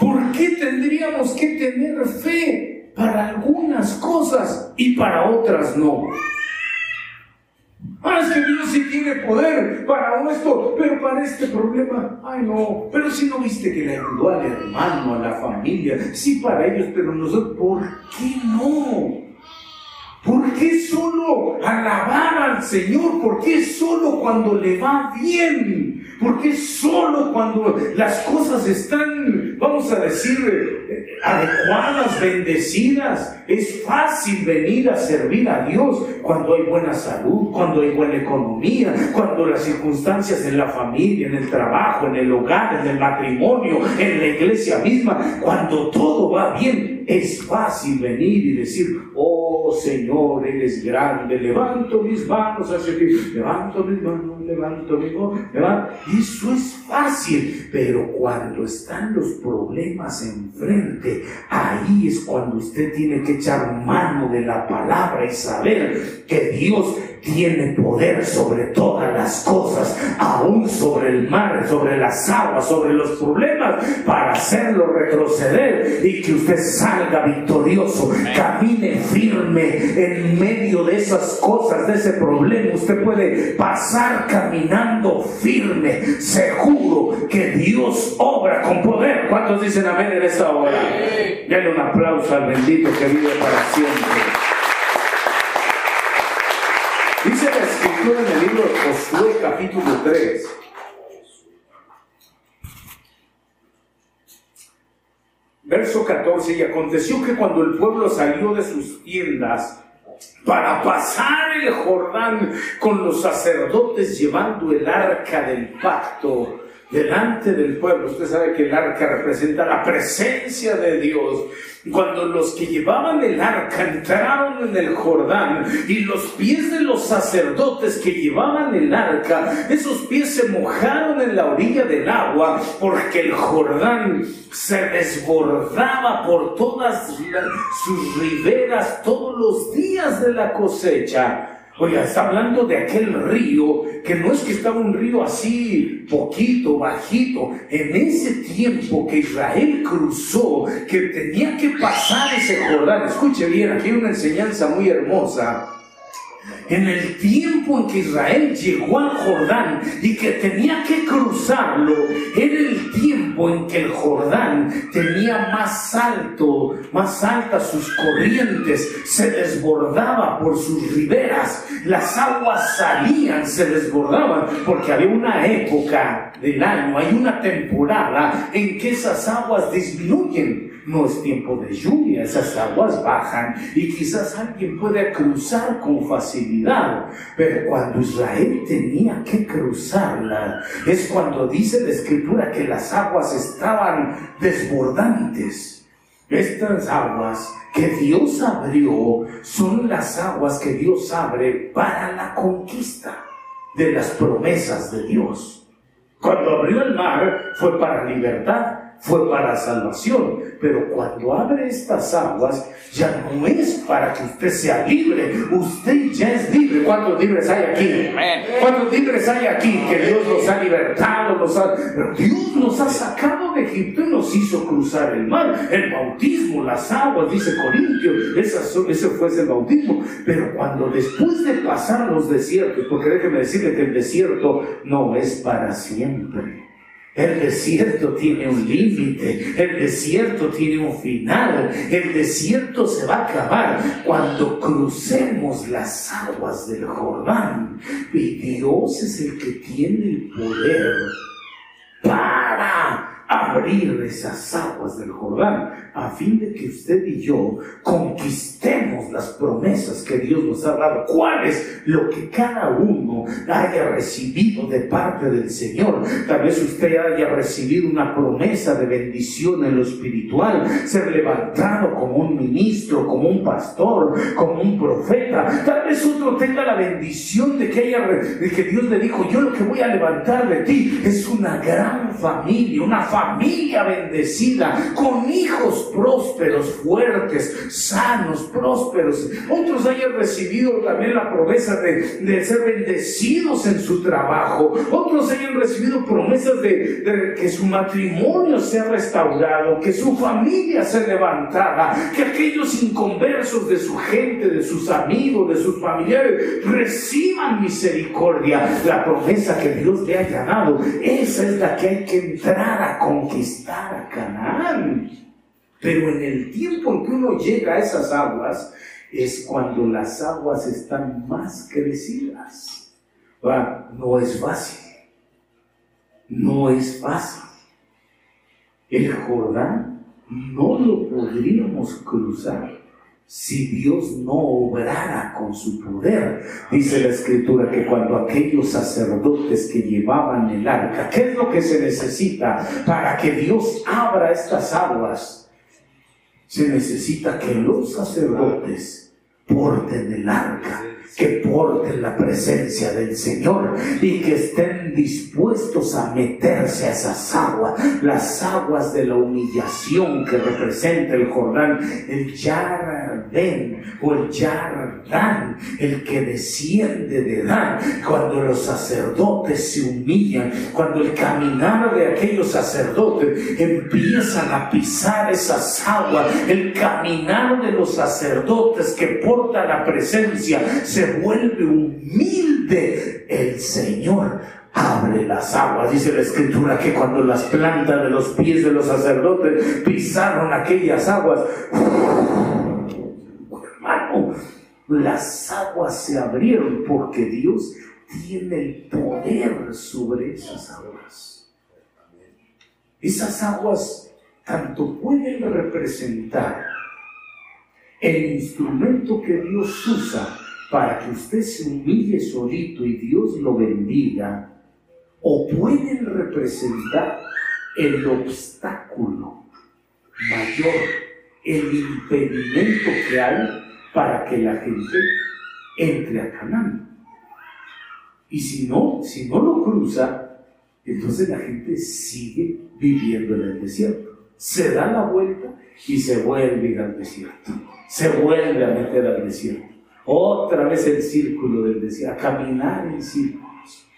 ¿Por qué tendríamos que tener fe para algunas cosas y para otras no? Ah, es que Dios sí tiene poder para esto, pero para este problema, ay no, pero si no viste que le ayudó al hermano, a la familia, sí para ellos, pero nosotros, ¿por qué no? ¿Por qué solo alabar al Señor? ¿Por qué solo cuando le va bien? ¿Por qué solo cuando las cosas están, vamos a decir, eh, adecuadas, bendecidas? Es fácil venir a servir a Dios cuando hay buena salud, cuando hay buena economía, cuando las circunstancias en la familia, en el trabajo, en el hogar, en el matrimonio, en la iglesia misma, cuando todo va bien, es fácil venir y decir, oh Señor, eres grande, levanto mis manos hacia ti, levanto mis manos, levanto mis manos, levanto. Eso es fácil, pero cuando están los problemas enfrente, ahí es cuando usted tiene que echar mano de la palabra y saber que Dios tiene poder sobre todas las cosas, aún sobre el mar, sobre las aguas, sobre los problemas, para hacerlo retroceder y que usted salga victorioso, camine firme en medio de esas cosas, de ese problema. Usted puede pasar caminando firme, seguro que Dios obra con poder. ¿Cuántos dicen amén en esta hora? Dale un aplauso al bendito que vive para siempre. Dice la escritura en el libro de Josué capítulo 3. Verso 14, y aconteció que cuando el pueblo salió de sus tiendas para pasar el Jordán con los sacerdotes llevando el arca del pacto, delante del pueblo. Usted sabe que el arca representa la presencia de Dios. Cuando los que llevaban el arca entraron en el Jordán y los pies de los sacerdotes que llevaban el arca, esos pies se mojaron en la orilla del agua porque el Jordán se desbordaba por todas sus riberas todos los días de la cosecha. Oiga, está hablando de aquel río que no es que estaba un río así poquito, bajito. En ese tiempo que Israel cruzó, que tenía que pasar ese Jordán. Escuche bien, aquí hay una enseñanza muy hermosa. En el tiempo en que Israel llegó al Jordán y que tenía que cruzarlo, era el tiempo en que el Jordán tenía más alto, más altas sus corrientes, se desbordaba por sus riberas, las aguas salían, se desbordaban, porque había una época del año, hay una temporada en que esas aguas disminuyen. No es tiempo de lluvia, esas aguas bajan y quizás alguien puede cruzar con facilidad, pero cuando Israel tenía que cruzarla, es cuando dice la escritura que las aguas estaban desbordantes. Estas aguas que Dios abrió son las aguas que Dios abre para la conquista de las promesas de Dios. Cuando abrió el mar fue para libertad, fue para salvación. Pero cuando abre estas aguas, ya no es para que usted sea libre. Usted ya es libre. ¿Cuántos libres hay aquí? ¿Cuántos libres hay aquí? Que Dios nos ha libertado. Nos ha... Dios nos ha sacado de Egipto y nos hizo cruzar el mar. El bautismo, las aguas, dice Corintios. Ese fue el bautismo. Pero cuando después de pasar los desiertos, porque déjeme decirle que el desierto no es para siempre. El desierto tiene un límite, el desierto tiene un final, el desierto se va a acabar cuando crucemos las aguas del Jordán. Y Dios es el que tiene el poder para abrir esas aguas del Jordán a fin de que usted y yo conquistemos las promesas que Dios nos ha dado. ¿Cuál es lo que cada uno haya recibido de parte del Señor? Tal vez usted haya recibido una promesa de bendición en lo espiritual, ser levantado como un ministro, como un pastor, como un profeta. Tal vez otro tenga la bendición de que, haya, de que Dios le dijo, yo lo que voy a levantar de ti es una gran familia, una familia bendecida, con hijos prósperos, fuertes, sanos, prósperos. Otros hayan recibido también la promesa de, ser bendecidos en su trabajo. Otros hayan recibido promesas de, que su matrimonio sea restaurado, que su familia sea levantada, que aquellos inconversos de su gente, de sus amigos, de sus familiares, reciban misericordia. La promesa que Dios le haya dado, esa es la que hay que entrar a conquistar a Canaán. Pero en el tiempo en que uno llega a esas aguas, es cuando las aguas están más crecidas. No es fácil. No es fácil. El Jordán no lo podríamos cruzar si Dios no obrara con su poder. Dice la escritura que cuando aquellos sacerdotes que llevaban el arca, ¿qué es lo que se necesita para que Dios abra estas aguas? Se necesita que los sacerdotes porten el arca que porten la presencia del Señor y que estén dispuestos a meterse a esas aguas, las aguas de la humillación que representa el Jordán, el Yardén o el Yardán, el que desciende de Dan, cuando los sacerdotes se humillan, cuando el caminar de aquellos sacerdotes empiezan a pisar esas aguas, el caminar de los sacerdotes que porta la presencia se vuelve humilde, el Señor abre las aguas. Dice la escritura que cuando las plantas de los pies de los sacerdotes pisaron aquellas aguas, hermano, las aguas se abrieron porque Dios tiene el poder sobre esas aguas. Esas aguas tanto pueden representar el instrumento que Dios usa para que usted se humille solito y Dios lo bendiga, o pueden representar el obstáculo mayor, el impedimento que hay para que la gente entre a Canaán. Y si no, si no lo cruza, entonces la gente sigue viviendo en el desierto. Se da la vuelta y se vuelve al desierto. Se vuelve a meter al desierto. Otra vez el círculo del desierto, a caminar en círculos.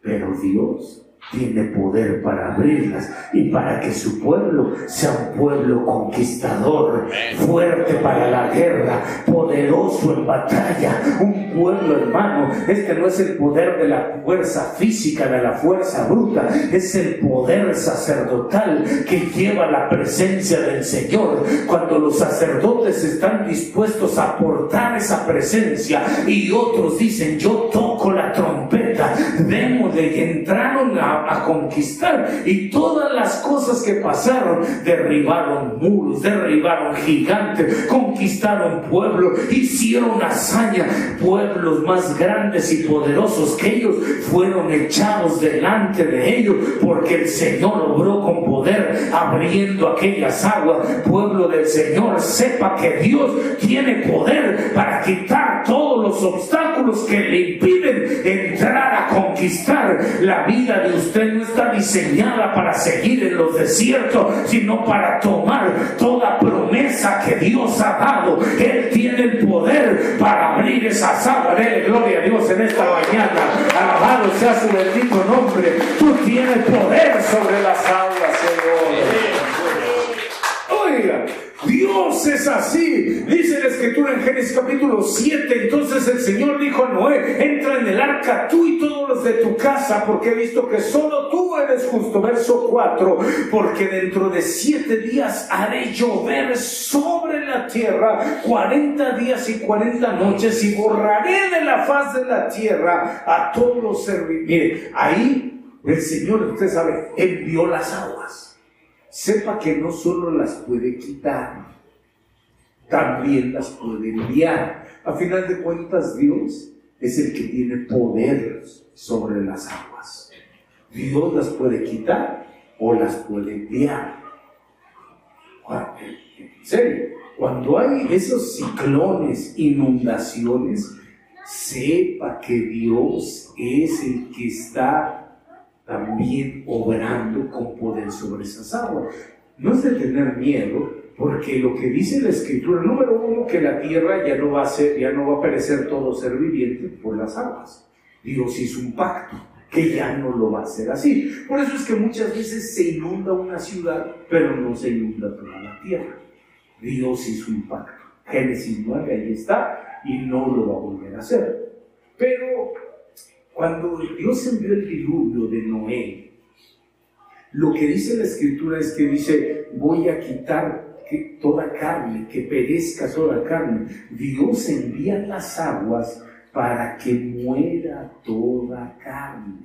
Pero Dios tiene poder para abrirlas y para que su pueblo sea un pueblo conquistador, fuerte para la guerra, poderoso en batalla, un pueblo hermano. Este no es el poder de la fuerza física, de la fuerza bruta, es el poder sacerdotal que lleva la presencia del Señor. Cuando los sacerdotes están dispuestos a aportar esa presencia y otros dicen, yo toco la trompeta, vemos de que entraron a a, conquistar. Y todas las cosas que pasaron, derribaron muros, derribaron gigantes, conquistaron pueblos, hicieron hazaña, pueblos más grandes y poderosos que ellos fueron echados delante de ellos, porque el Señor obró con poder abriendo aquellas aguas. Pueblo del Señor, sepa que Dios tiene poder para quitar todos los obstáculos que le impiden entrar a conquistar la vida de usted no está diseñada para seguir en los desiertos, sino para tomar toda promesa que Dios ha dado. Él tiene el poder para abrir esas aguas. Dele gloria a Dios en esta mañana. Alabado sea su bendito nombre. Tú tienes poder sobre las aguas, Señor. Oiga. Dios es así. Dice la escritura en Génesis capítulo 7. Entonces el Señor dijo a Noé, entra en el arca tú y todos los de tu casa, porque he visto que solo tú eres justo. Verso 4. Porque dentro de siete días haré llover sobre la tierra 40 días y 40 noches y borraré de la faz de la tierra a todos los servidores. Mire, ahí el Señor, usted sabe, envió las aguas sepa que no solo las puede quitar, también las puede enviar. A final de cuentas, Dios es el que tiene poder sobre las aguas. Dios las puede quitar o las puede enviar. En serio, cuando hay esos ciclones, inundaciones, sepa que Dios es el que está también obrando con poder sobre esas aguas. No es de tener miedo, porque lo que dice la escritura, número uno, que la tierra ya no va a ser, ya no va a perecer todo ser viviente por las aguas. Dios hizo un pacto que ya no lo va a hacer así. Por eso es que muchas veces se inunda una ciudad, pero no se inunda toda la tierra. Dios hizo un pacto. Génesis 9, ahí está, y no lo va a volver a hacer. Pero cuando Dios envió el diluvio de Noé, lo que dice la escritura es que dice, voy a quitar toda carne, que perezca toda carne. Dios envía las aguas para que muera toda carne.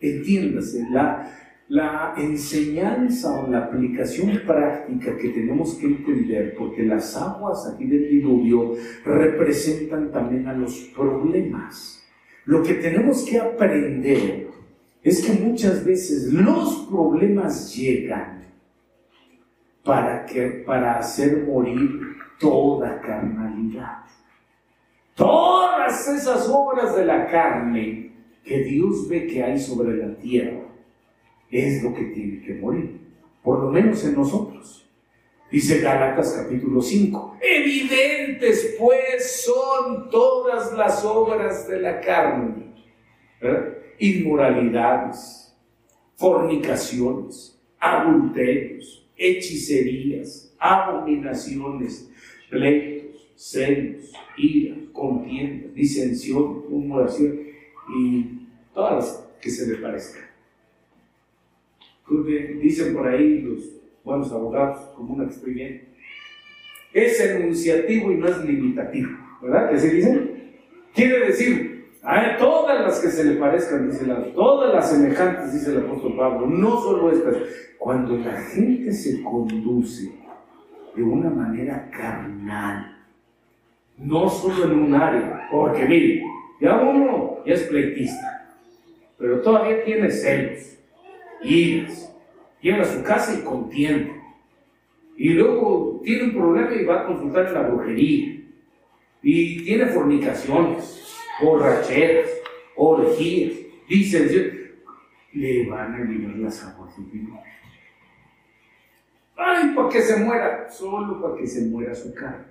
Entiéndase, la, la enseñanza o la aplicación práctica que tenemos que entender, porque las aguas aquí del diluvio representan también a los problemas. Lo que tenemos que aprender es que muchas veces los problemas llegan para, que, para hacer morir toda carnalidad. Todas esas obras de la carne que Dios ve que hay sobre la tierra es lo que tiene que morir, por lo menos en nosotros. Dice Gálatas capítulo 5. Evidentes pues son todas las obras de la carne. Inmoralidades, fornicaciones, adulterios, hechicerías, abominaciones, pleitos, celos, ira, contienda, disensión, murmuración y todas las que se le parezcan. Dicen por ahí los buenos abogados, como un experimento. Es enunciativo y no es limitativo. ¿Verdad? ¿Qué se dice? Quiere decir, a todas las que se le parezcan, dice la, todas las semejantes, dice el apóstol Pablo, no solo estas. Cuando la gente se conduce de una manera carnal, no solo en un área, porque mire, ya uno es pleitista, pero todavía tiene celos, iras, llega a su casa y contiende, y luego tiene un problema y va a consultar en la brujería, y tiene fornicaciones, borracheras, orgías, dicen, le van a liberar las aguas Ay, para que se muera, solo para que se muera su carne.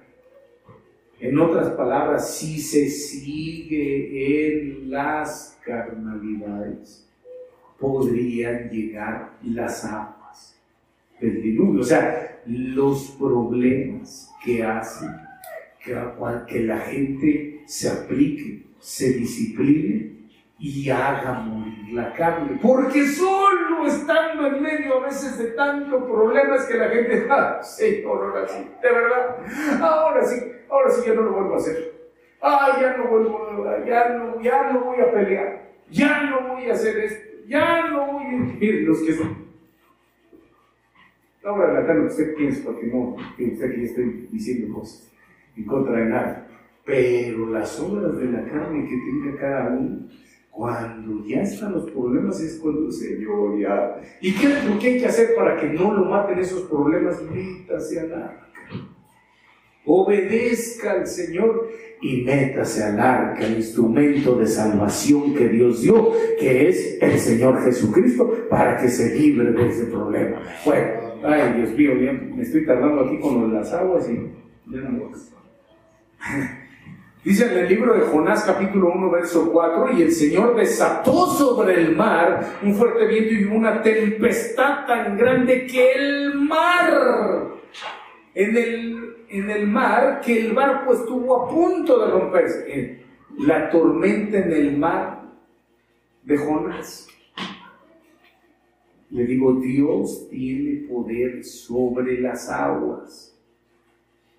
En otras palabras, si se sigue en las carnalidades, podrían llegar las aguas del diluvio. O sea, los problemas que hacen que, que la gente se aplique, se discipline y haga morir la carne. Porque solo estando en medio a veces de tantos problemas que la gente, (laughs) ah, Señor, ahora sí, de verdad, ahora sí, ahora sí ya no lo vuelvo a hacer. Ah, ya no vuelvo, ya no, ya no voy a pelear, ya no voy a hacer esto, ya no voy a... Miren, los que son... No voy a adelantar lo que usted piensa, porque no, que usted aquí estoy diciendo cosas en contra de nada. Pero las obras de la carne que tenga cada uno, cuando ya están los problemas es cuando Señor ya... ¿Y qué es hay que hacer para que no lo maten esos problemas? Métase al arca. Obedezca al Señor y métase al arca, el instrumento de salvación que Dios dio, que es el Señor Jesucristo, para que se libre de ese problema. Bueno, ay Dios mío, me estoy tardando aquí con las aguas y ya no Dice en el libro de Jonás capítulo 1 verso 4, y el Señor desató sobre el mar un fuerte viento y una tempestad tan grande que el mar, en el, en el mar, que el barco estuvo a punto de romperse. La tormenta en el mar de Jonás. Le digo, Dios tiene poder sobre las aguas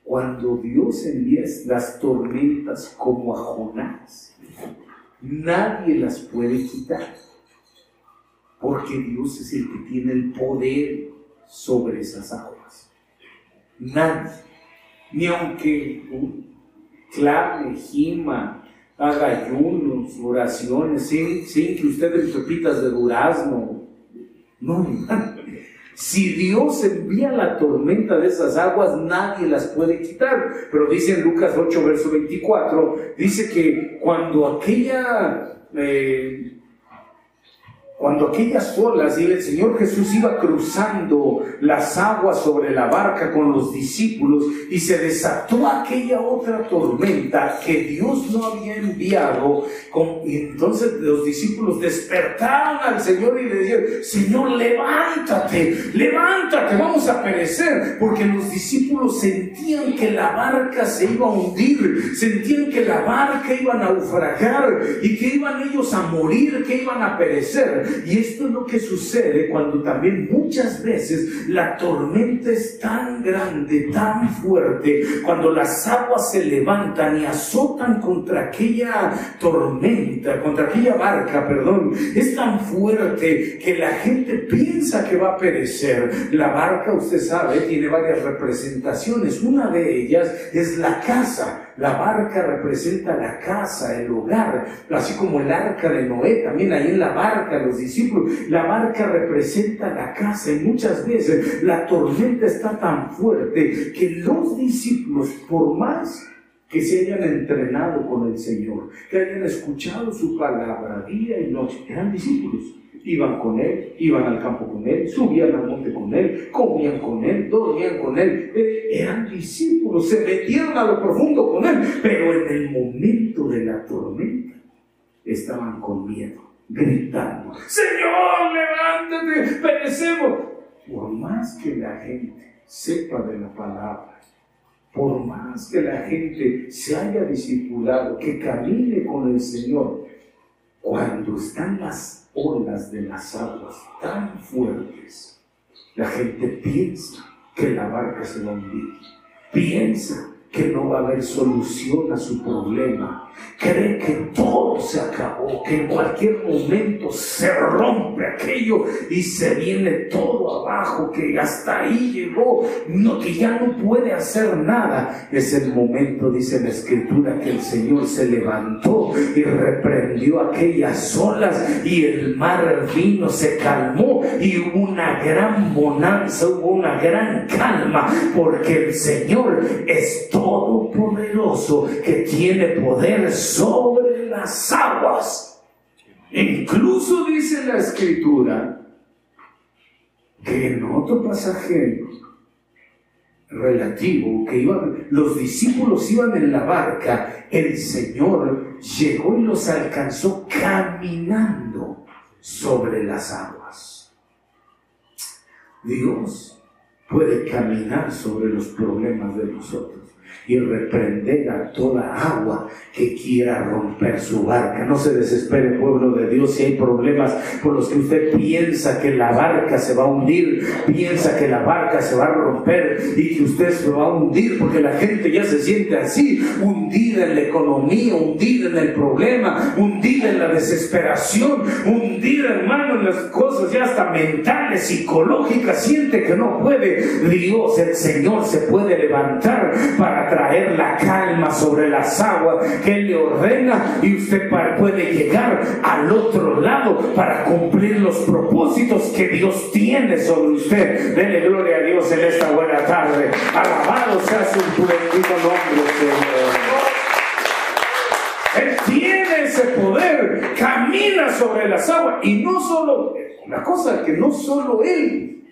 cuando Dios envía las tormentas como a Jonás, nadie las puede quitar, porque Dios es el que tiene el poder sobre esas aguas. Nadie, ni aunque clame, gima, haga ayunos, oraciones, sin, sin que ustedes pepitas de durazno, no, si Dios envía la tormenta de esas aguas, nadie las puede quitar. Pero dice en Lucas 8, verso 24, dice que cuando aquella eh, cuando aquellas olas y el Señor Jesús iba cruzando las aguas sobre la barca con los discípulos y se desató aquella otra tormenta que Dios no había enviado, y entonces los discípulos despertaron al Señor y le dijeron, Señor, levántate, levántate, vamos a perecer, porque los discípulos sentían que la barca se iba a hundir, sentían que la barca iba a naufragar y que iban ellos a morir, que iban a perecer. Y esto es lo que sucede cuando también muchas veces la tormenta es tan grande, tan fuerte, cuando las aguas se levantan y azotan contra aquella tormenta, contra aquella barca, perdón, es tan fuerte que la gente piensa que va a perecer. La barca, usted sabe, tiene varias representaciones. Una de ellas es la casa. La barca representa la casa, el hogar, así como el arca de Noé, también ahí en la barca los discípulos. La barca representa la casa y muchas veces la tormenta está tan fuerte que los discípulos, por más que se hayan entrenado con el Señor, que hayan escuchado su palabra día y noche, eran discípulos Iban con él, iban al campo con él, subían al monte con él, comían con él, dormían con él. Eh, eran discípulos, se metieron a lo profundo con él, pero en el momento de la tormenta estaban con miedo, gritando, Señor, levántate, perecemos. Por más que la gente sepa de la palabra, por más que la gente se haya discipulado, que camine con el Señor, cuando están las olas de las aguas tan fuertes, la gente piensa que la barca se va a hundir. Piensa que no va a haber solución a su problema, cree que todo se acabó, que en cualquier momento se rompe aquello y se viene todo abajo, que hasta ahí llegó, no, que ya no puede hacer nada, es el momento, dice la escritura, que el Señor se levantó y reprendió aquellas olas y el mar vino, se calmó y hubo una gran bonanza, hubo una gran calma, porque el Señor es todopoderoso, que tiene poder sobre las aguas. Incluso dice la escritura que en otro pasaje relativo, que iban, los discípulos iban en la barca, el Señor llegó y los alcanzó caminando sobre las aguas. Dios puede caminar sobre los problemas de nosotros y reprender a toda agua que quiera romper su barca. No se desespere, pueblo de Dios, si hay problemas por los que usted piensa que la barca se va a hundir, piensa que la barca se va a romper y que usted se va a hundir porque la gente ya se siente así, hundida en la economía, hundida en el problema, hundida en la desesperación, hundida, hermano, en las cosas ya hasta mentales, psicológicas, siente que no puede. Dios, el Señor se puede levantar para traer la calma sobre las aguas que Él le ordena y usted puede llegar al otro lado para cumplir los propósitos que Dios tiene sobre usted. Dele gloria a Dios en esta buena tarde. Alabado sea su bendito nombre, Señor. Él tiene ese poder, camina sobre las aguas y no solo, una cosa que no solo Él,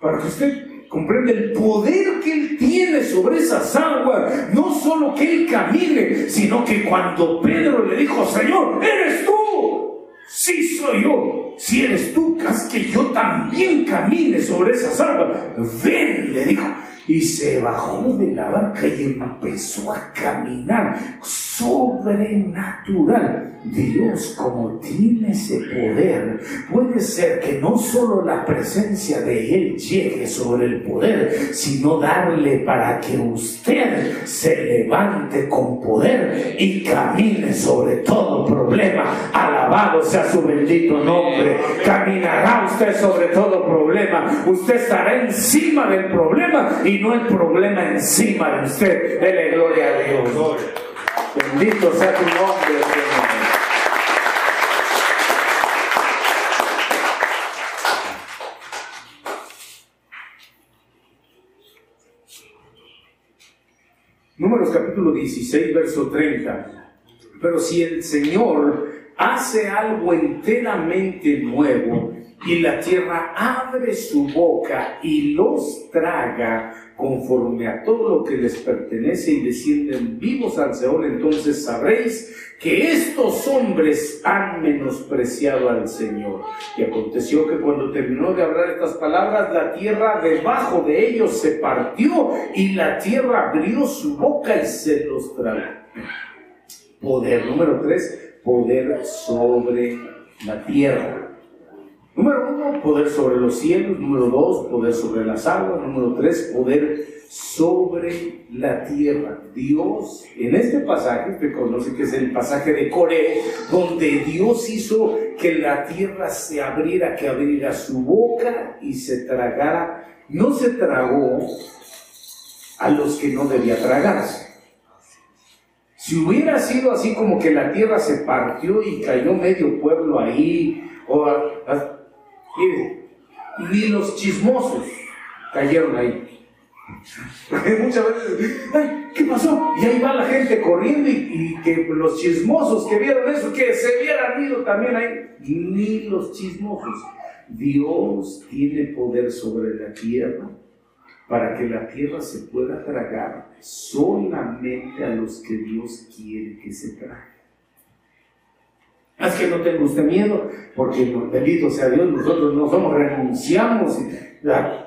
para que usted comprende el poder que Él tiene sobre esas aguas. No solo que Él camine, sino que cuando Pedro le dijo, Señor, eres tú. Sí soy yo. Si eres tú, haz que yo también camine sobre esas aguas. Ven, le dijo. Y se bajó de la barca y empezó a caminar sobrenatural. Dios, como tiene ese poder, puede ser que no solo la presencia de Él llegue sobre el poder, sino darle para que usted se levante con poder y camine sobre todo problema. Alabado sea su bendito nombre. Caminará usted sobre todo problema. Usted estará encima del problema y no el problema encima de usted. Dele gloria a Dios. Bendito sea tu nombre, Señor. Números capítulo 16, verso 30. Pero si el Señor hace algo enteramente nuevo y la tierra abre su boca y los traga conforme a todo lo que les pertenece y descienden vivos al Seol, entonces sabréis que estos hombres han menospreciado al Señor. Y aconteció que cuando terminó de hablar estas palabras, la tierra debajo de ellos se partió y la tierra abrió su boca y se los tragó. Poder número tres, poder sobre la tierra. Número uno, poder sobre los cielos. Número dos, poder sobre las aguas. Número tres, poder sobre la tierra. Dios, en este pasaje, usted conoce que es el pasaje de Coré, donde Dios hizo que la tierra se abriera, que abriera su boca y se tragara. No se tragó a los que no debía tragarse. Si hubiera sido así como que la tierra se partió y cayó medio pueblo ahí, o ni los chismosos cayeron ahí. Muchas veces, ay, ¿qué pasó? Y ahí va la gente corriendo y, que los chismosos que vieron eso, que se hubieran ido también ahí. Ni los chismosos. Dios tiene poder sobre la tierra para que la tierra se pueda tragar solamente a los que Dios quiere que se trague. Es que no tenga usted miedo, porque bendito sea Dios, nosotros no somos, renunciamos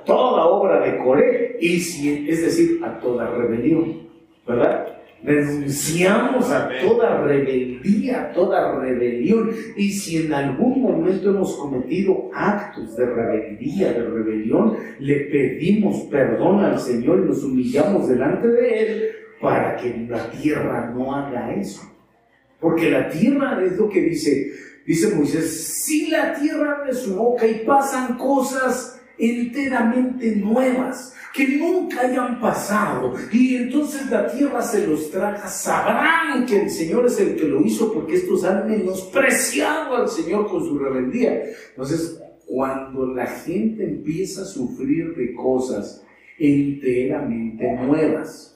toda obra de Coré, y si, es decir, a toda rebelión, ¿verdad? Renunciamos a toda rebeldía, a toda rebelión. Y si en algún momento hemos cometido actos de rebeldía, de rebelión, le pedimos perdón al Señor y nos humillamos delante de Él para que la tierra no haga eso. Porque la tierra es lo que dice, dice Moisés, si la tierra abre su boca y pasan cosas enteramente nuevas que nunca hayan pasado y entonces la tierra se los traga, sabrán que el Señor es el que lo hizo porque estos han menospreciado al Señor con su rebeldía. Entonces, cuando la gente empieza a sufrir de cosas enteramente nuevas,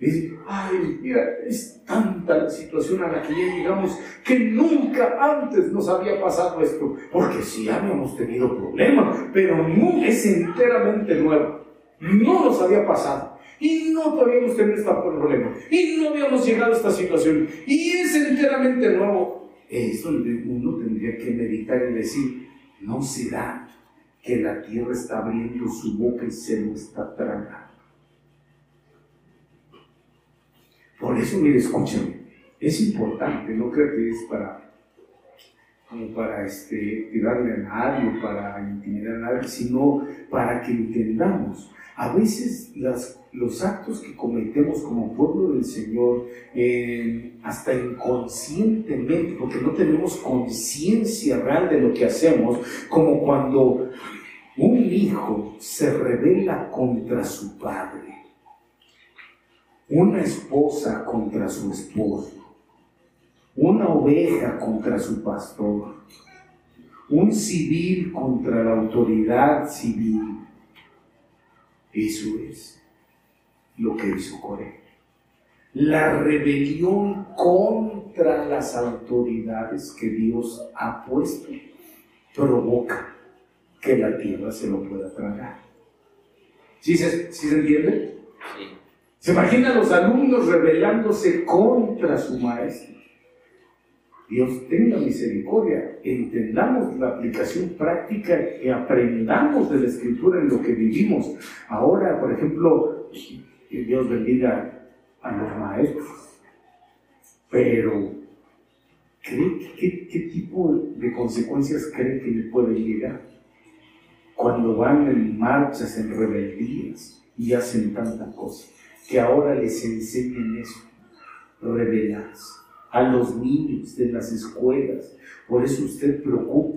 Dice, ay, mira, es tanta la situación a la que ya llegamos que nunca antes nos había pasado esto, porque sí habíamos tenido problemas, pero no es enteramente nuevo, no nos había pasado. Y no podíamos tener este problema. Y no habíamos llegado a esta situación. Y es enteramente nuevo. Eso uno tendría que meditar y decir, no será que la tierra está abriendo su boca y se lo está tragando. Por eso, mire, escúchame, es importante, no creo que es para, como para este, tirarle a nadie o para intimidar a nadie, sino para que entendamos. A veces los actos que cometemos como pueblo del Señor, hasta inconscientemente, porque no tenemos conciencia real de lo que hacemos, como cuando un hijo se revela contra su padre una esposa contra su esposo, una oveja contra su pastor, un civil contra la autoridad civil. Eso es lo que hizo Corea. La rebelión contra las autoridades que Dios ha puesto provoca que la tierra se lo pueda tragar. ¿Sí se, ¿sí se entiende? Sí. ¿Se imagina a los alumnos rebelándose contra su maestro? Dios tenga misericordia, entendamos la aplicación práctica y aprendamos de la escritura en lo que vivimos. Ahora, por ejemplo, que Dios bendiga a los maestros, pero ¿qué, qué tipo de consecuencias cree que le pueden llegar cuando van en marchas, en rebeldías y hacen tantas cosas? Que ahora les enseñen eso, revelarse a los niños de las escuelas. Por eso usted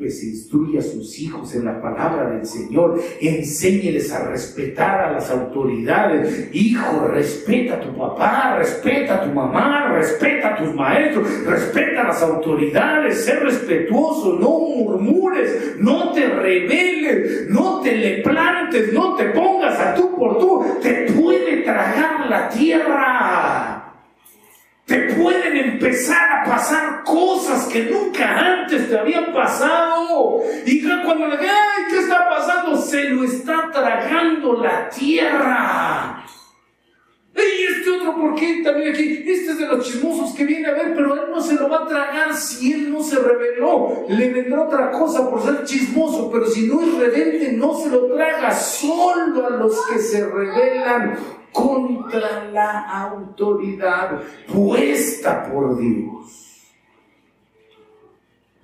se instruye a sus hijos en la palabra del Señor, enséñeles a respetar a las autoridades. Hijo, respeta a tu papá, respeta a tu mamá, respeta a tus maestros, respeta a las autoridades, sé respetuoso, no murmures, no te rebeles, no te le plantes, no te pongas a tú por tú, te tragar la tierra te pueden empezar a pasar cosas que nunca antes te habían pasado. Y cuando le ay, ¿qué está pasando? Se lo está tragando la tierra. Y este otro, ¿por qué también aquí? Este es de los chismosos que viene a ver, pero él no se lo va a tragar si él no se reveló. Le vendrá otra cosa por ser chismoso, pero si no es rebelde, no se lo traga. Solo a los que se revelan contra la autoridad puesta por Dios.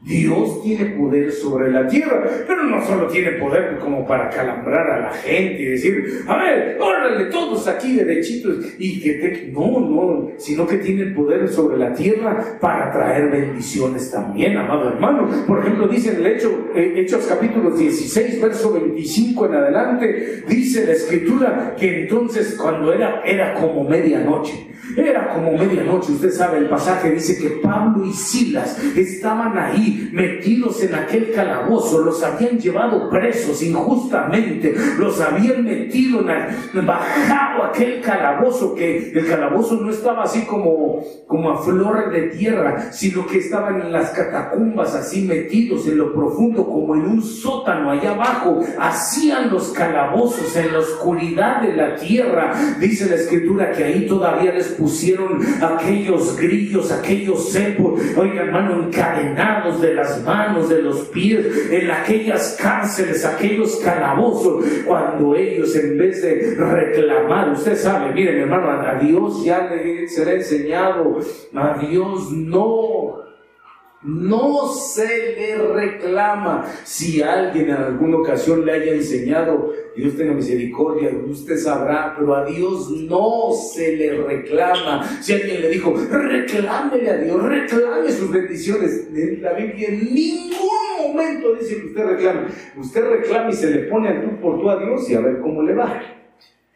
Dios tiene poder sobre la tierra, pero no solo tiene poder como para calambrar a la gente y decir, a ver, órale, todos aquí derechitos, y que te... No, no, sino que tiene poder sobre la tierra para traer bendiciones también, amado hermano. Por ejemplo, dice en el Hecho, eh, Hechos capítulo 16, verso 25 en adelante, dice la escritura que entonces cuando era, era como medianoche, era como medianoche, usted sabe, el pasaje dice que Pablo y Silas estaban ahí metidos en aquel calabozo, los habían llevado presos injustamente, los habían metido en bajado aquel calabozo, que el calabozo no estaba así como, como a flor de tierra, sino que estaban en las catacumbas así metidos en lo profundo, como en un sótano allá abajo, hacían los calabozos en la oscuridad de la tierra, dice la escritura que ahí todavía les pusieron aquellos grillos, aquellos cepos, oiga hermano, encadenados de las manos, de los pies, en aquellas cárceles, aquellos calabozos, cuando ellos en vez de reclamar, usted sabe, miren hermano, a Dios ya le será enseñado, a Dios no no se le reclama. Si alguien en alguna ocasión le haya enseñado, Dios tenga misericordia, usted sabrá, pero a Dios no se le reclama. Si alguien le dijo, reclámele a Dios, reclame sus bendiciones. En la Biblia en ningún momento dice que usted reclame. Usted reclama y se le pone a tú por tú a Dios y a ver cómo le va.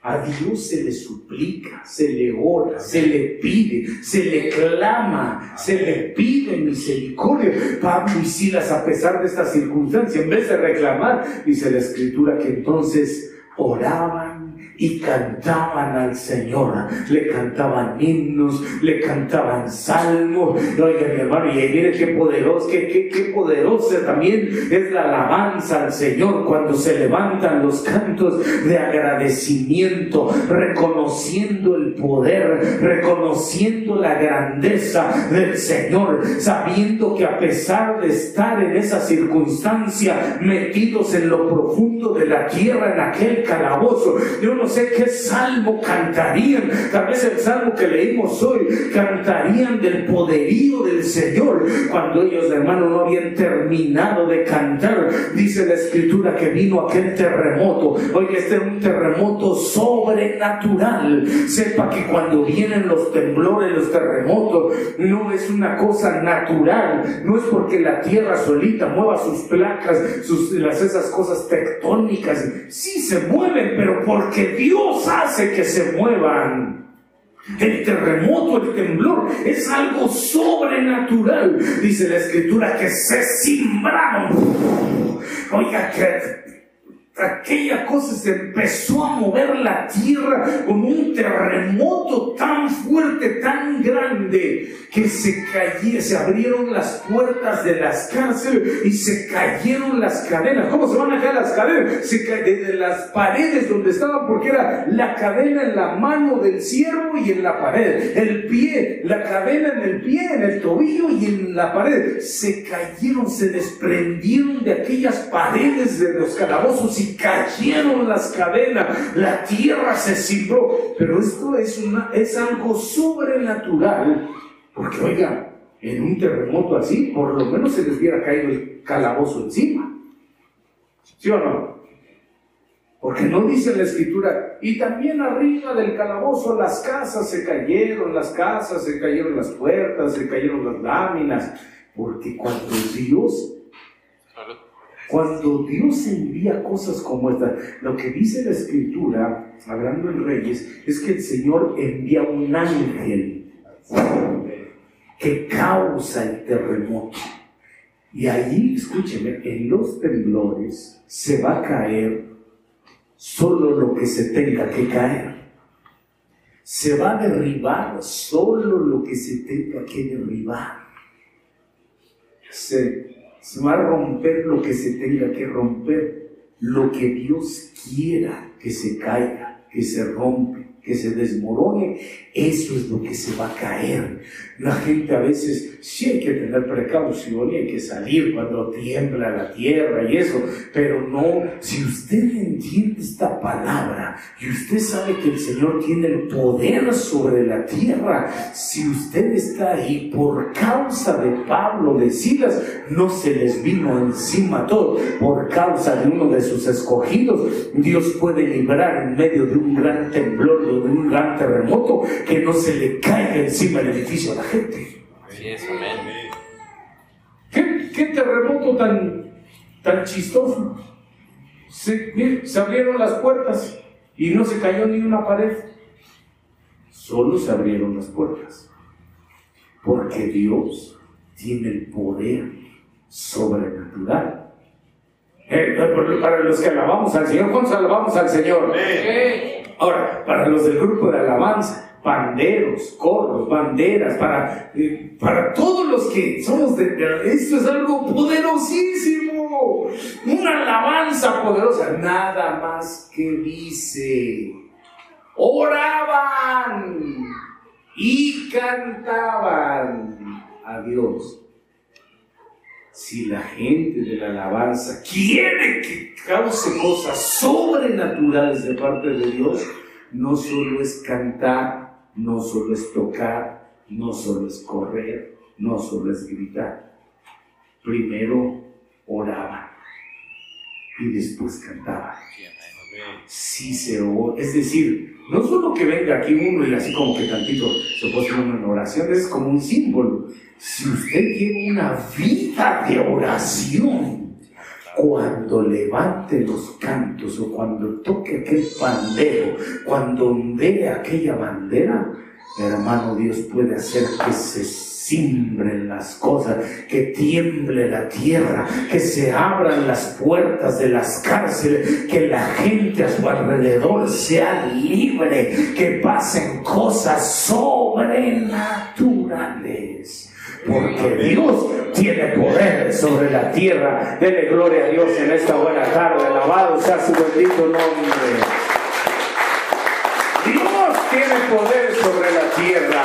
A Dios se le suplica, se le ora, se le pide, se le clama, se le pide misericordia. Pablo y Silas, a pesar de esta circunstancia, en vez de reclamar, dice la escritura que entonces oraban y cantaban al Señor. Le cantaban himnos, le cantaban salmos. Oiga, mi hermano, y mire qué poderoso, qué, qué, qué poderosa también es la alabanza al Señor cuando se levantan los cantos de agradecimiento, reconociendo el poder, reconociendo la grandeza del Señor, sabiendo que a pesar de estar en esa circunstancia, metidos en lo profundo de la tierra, en aquel calabozo, yo no sé qué salmo cantarían, tal vez el salmo que leímos hoy, cantarían del poderío del Señor, cuando ellos, hermano, no habían terminado de cantar, dice la escritura que vino aquel terremoto, oye, este es un terremoto sobrenatural, sepa que cuando vienen los temblores, los terremotos, no es una cosa natural, no es porque la tierra solita mueva sus placas, sus, las, esas cosas tectónicas, sí se mueven, pero porque Dios hace que se muevan. El terremoto, el temblor, es algo sobrenatural. Dice la escritura que se simbraron. Oiga, que aquella cosa se empezó a mover la tierra con un terremoto tan fuerte, tan grande, que se cayó, se abrieron las puertas de las cárceles y se cayeron las cadenas. ¿Cómo se van a caer las cadenas? Se caen desde las paredes donde estaban, porque era la cadena en la mano del siervo y en la pared, el pie, la cadena en el pie, en el tobillo y en la pared. Se cayeron, se desprendieron de aquellas paredes de los calabozos y cayeron las cadenas, la tierra se cimbró. Pero esto es, una, es algo sobrenatural, porque oiga, en un terremoto así, por lo menos se les hubiera caído el calabozo encima. ¿Sí o no? Porque no dice la escritura, y también arriba del calabozo las casas se cayeron, las casas se cayeron las puertas, se cayeron las láminas, porque cuando Dios cuando Dios envía cosas como esta, lo que dice la escritura, hablando en Reyes, es que el Señor envía un ángel que causa el terremoto. Y ahí, escúcheme, en los temblores se va a caer solo lo que se tenga que caer. Se va a derribar solo lo que se tenga que derribar. Se se va a romper lo que se tenga que romper, lo que Dios quiera que se caiga, que se rompe que se desmorone, eso es lo que se va a caer. La gente a veces sí hay que tener precaución y hay que salir cuando tiembla la tierra y eso, pero no, si usted entiende esta palabra y usted sabe que el Señor tiene el poder sobre la tierra, si usted está ahí por causa de Pablo, de Silas, no se les vino encima todo, por causa de uno de sus escogidos, Dios puede librar en medio de un gran temblor de un gran terremoto, que no se le caiga encima el edificio a la gente. ¿Qué, terremoto tan, tan chistoso? Se, se abrieron las puertas y no se cayó ni una pared. Solo se abrieron las puertas. Porque Dios tiene el poder sobrenatural eh, para los que alabamos al Señor, ¿cuántos alabamos al Señor? Ahora, para los del grupo de alabanza, panderos, coros, banderas, para, eh, para todos los que somos de, esto es algo poderosísimo, una alabanza poderosa, nada más que dice, oraban y cantaban a Dios. Si la gente de la alabanza quiere que cause cosas sobrenaturales de parte de Dios, no solo es cantar, no solo es tocar, no solo es correr, no solo es gritar. Primero oraban y después cantaban. Sí se Es decir, no solo que venga aquí uno y así como que tantito se pone uno en oración, es como un símbolo. Si usted tiene una vida de oración, cuando levante los cantos o cuando toque aquel pandero, cuando vea aquella bandera, hermano, Dios puede hacer que se simbren las cosas, que tiemble la tierra, que se abran las puertas de las cárceles, que la gente a su alrededor sea libre, que pasen cosas sobrenaturales. Porque Dios tiene poder sobre la tierra. Dele gloria a Dios en esta buena tarde. Alabado sea su bendito nombre. Dios tiene poder sobre la tierra.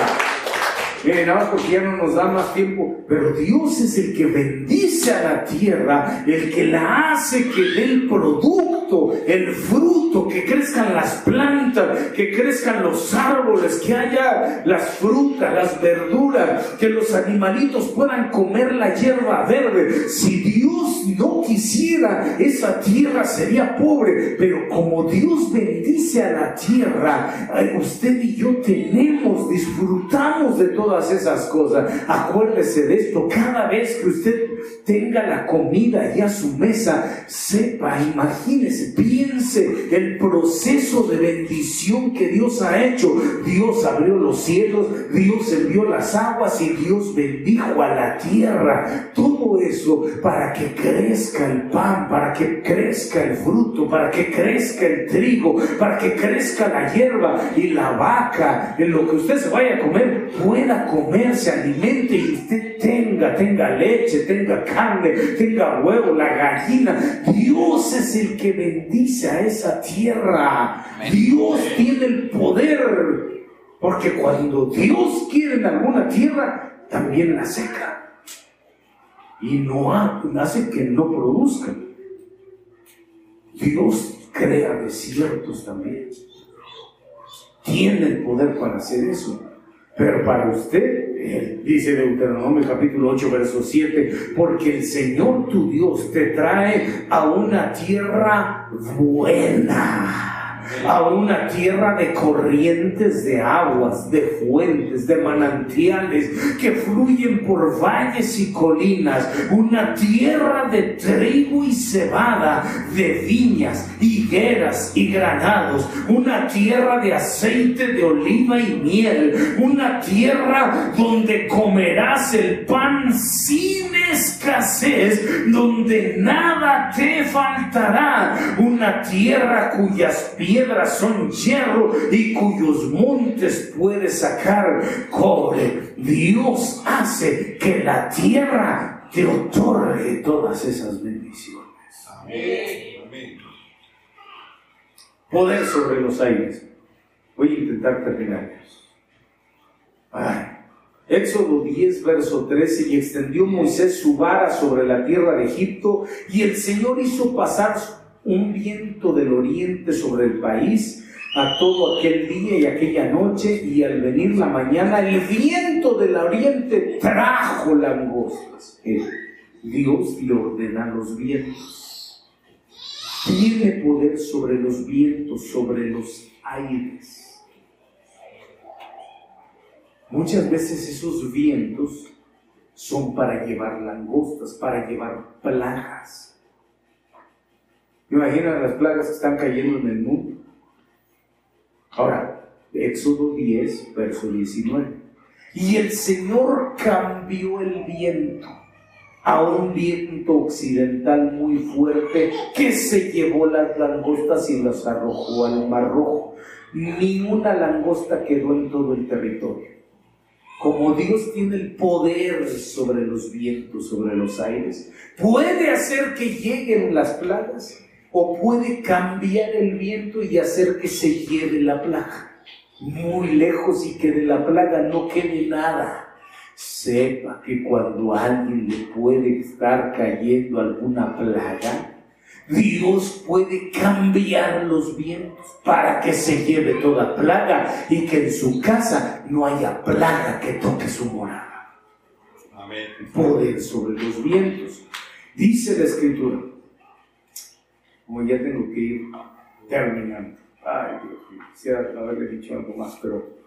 Miren, nada porque ya no nos da más tiempo, pero Dios es el que bendice a la tierra, el que la hace que dé el producto, el fruto, que crezcan las plantas, que crezcan los árboles, que haya las frutas, las verduras, que los animalitos puedan comer la hierba verde. Si Dios no quisiera, esa tierra sería pobre, pero como Dios bendice a la tierra, usted y yo tenemos, disfrutamos de todo todas esas cosas. Acuérdese de esto, cada vez que usted tenga la comida ya a su mesa, sepa, imagínese, piense el proceso de bendición que Dios ha hecho. Dios abrió los cielos, Dios envió las aguas y Dios bendijo a la tierra. Todo eso para que crezca el pan, para que crezca el fruto, para que crezca el trigo, para que crezca la hierba y la vaca, en lo que usted se vaya a comer, pueda comer, se alimente y usted tenga, tenga leche, tenga carne, tenga huevo, la gallina. Dios es el que bendice a esa tierra. Dios tiene el poder. Porque cuando Dios quiere en alguna tierra, también la seca. Y no hace que no produzca. Dios crea desiertos también. Tiene el poder para hacer eso. Pero para usted, dice Deuteronomio capítulo 8, verso 7, porque el Señor tu Dios te trae a una tierra buena a una tierra de corrientes de aguas, de fuentes, de manantiales que fluyen por valles y colinas, una tierra de trigo y cebada, de viñas, higueras y granados, una tierra de aceite de oliva y miel, una tierra donde comerás el pan sin escasez, donde nada te faltará, una tierra cuyas piedras son hierro y cuyos montes puede sacar cobre. Dios hace que la tierra te otorgue todas esas bendiciones. Amén. Poder sobre los aires. Voy a intentar terminar. Éxodo 10, verso 13, y extendió Moisés su vara sobre la tierra de Egipto, y el Señor hizo pasar un viento del oriente sobre el país a todo aquel día y aquella noche, y al venir la mañana el viento del oriente trajo langostas. Dios le ordena los vientos. Tiene poder sobre los vientos, sobre los aires. Muchas veces esos vientos son para llevar langostas, para llevar plagas Imagina las plagas que están cayendo en el mundo. Ahora, Éxodo 10, verso 19. Y el Señor cambió el viento a un viento occidental muy fuerte que se llevó las langostas y las arrojó al mar rojo. Ni una langosta quedó en todo el territorio. Como Dios tiene el poder sobre los vientos, sobre los aires, puede hacer que lleguen las plagas o puede cambiar el viento y hacer que se lleve la plaga. muy lejos y que de la plaga no quede nada. Sepa que cuando a alguien le puede estar cayendo alguna plaga, Dios puede cambiar los vientos para que se lleve toda plaga y que en su casa no haya plaga que toque su morada. Amén. Poder sobre los vientos. Dice la escritura, como ya tengo que ir terminando. Ay, Dios mío, quisiera haberle dicho algo más, pero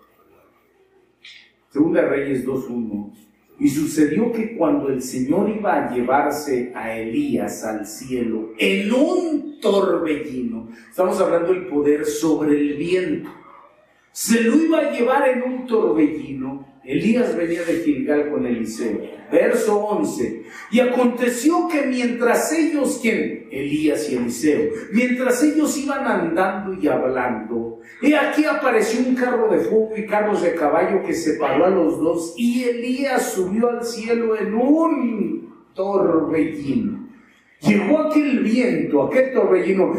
Segunda Reyes 2.1 y sucedió que cuando el Señor iba a llevarse a Elías al cielo en un torbellino, estamos hablando del poder sobre el viento, se lo iba a llevar en un torbellino. Elías venía de Gilgal con Eliseo. Verso 11. Y aconteció que mientras ellos, ¿quién? Elías y Eliseo, mientras ellos iban andando y hablando, y aquí apareció un carro de fuego y carros de caballo que separó a los dos, y Elías subió al cielo en un torbellino. Llegó aquel viento, aquel torbellino.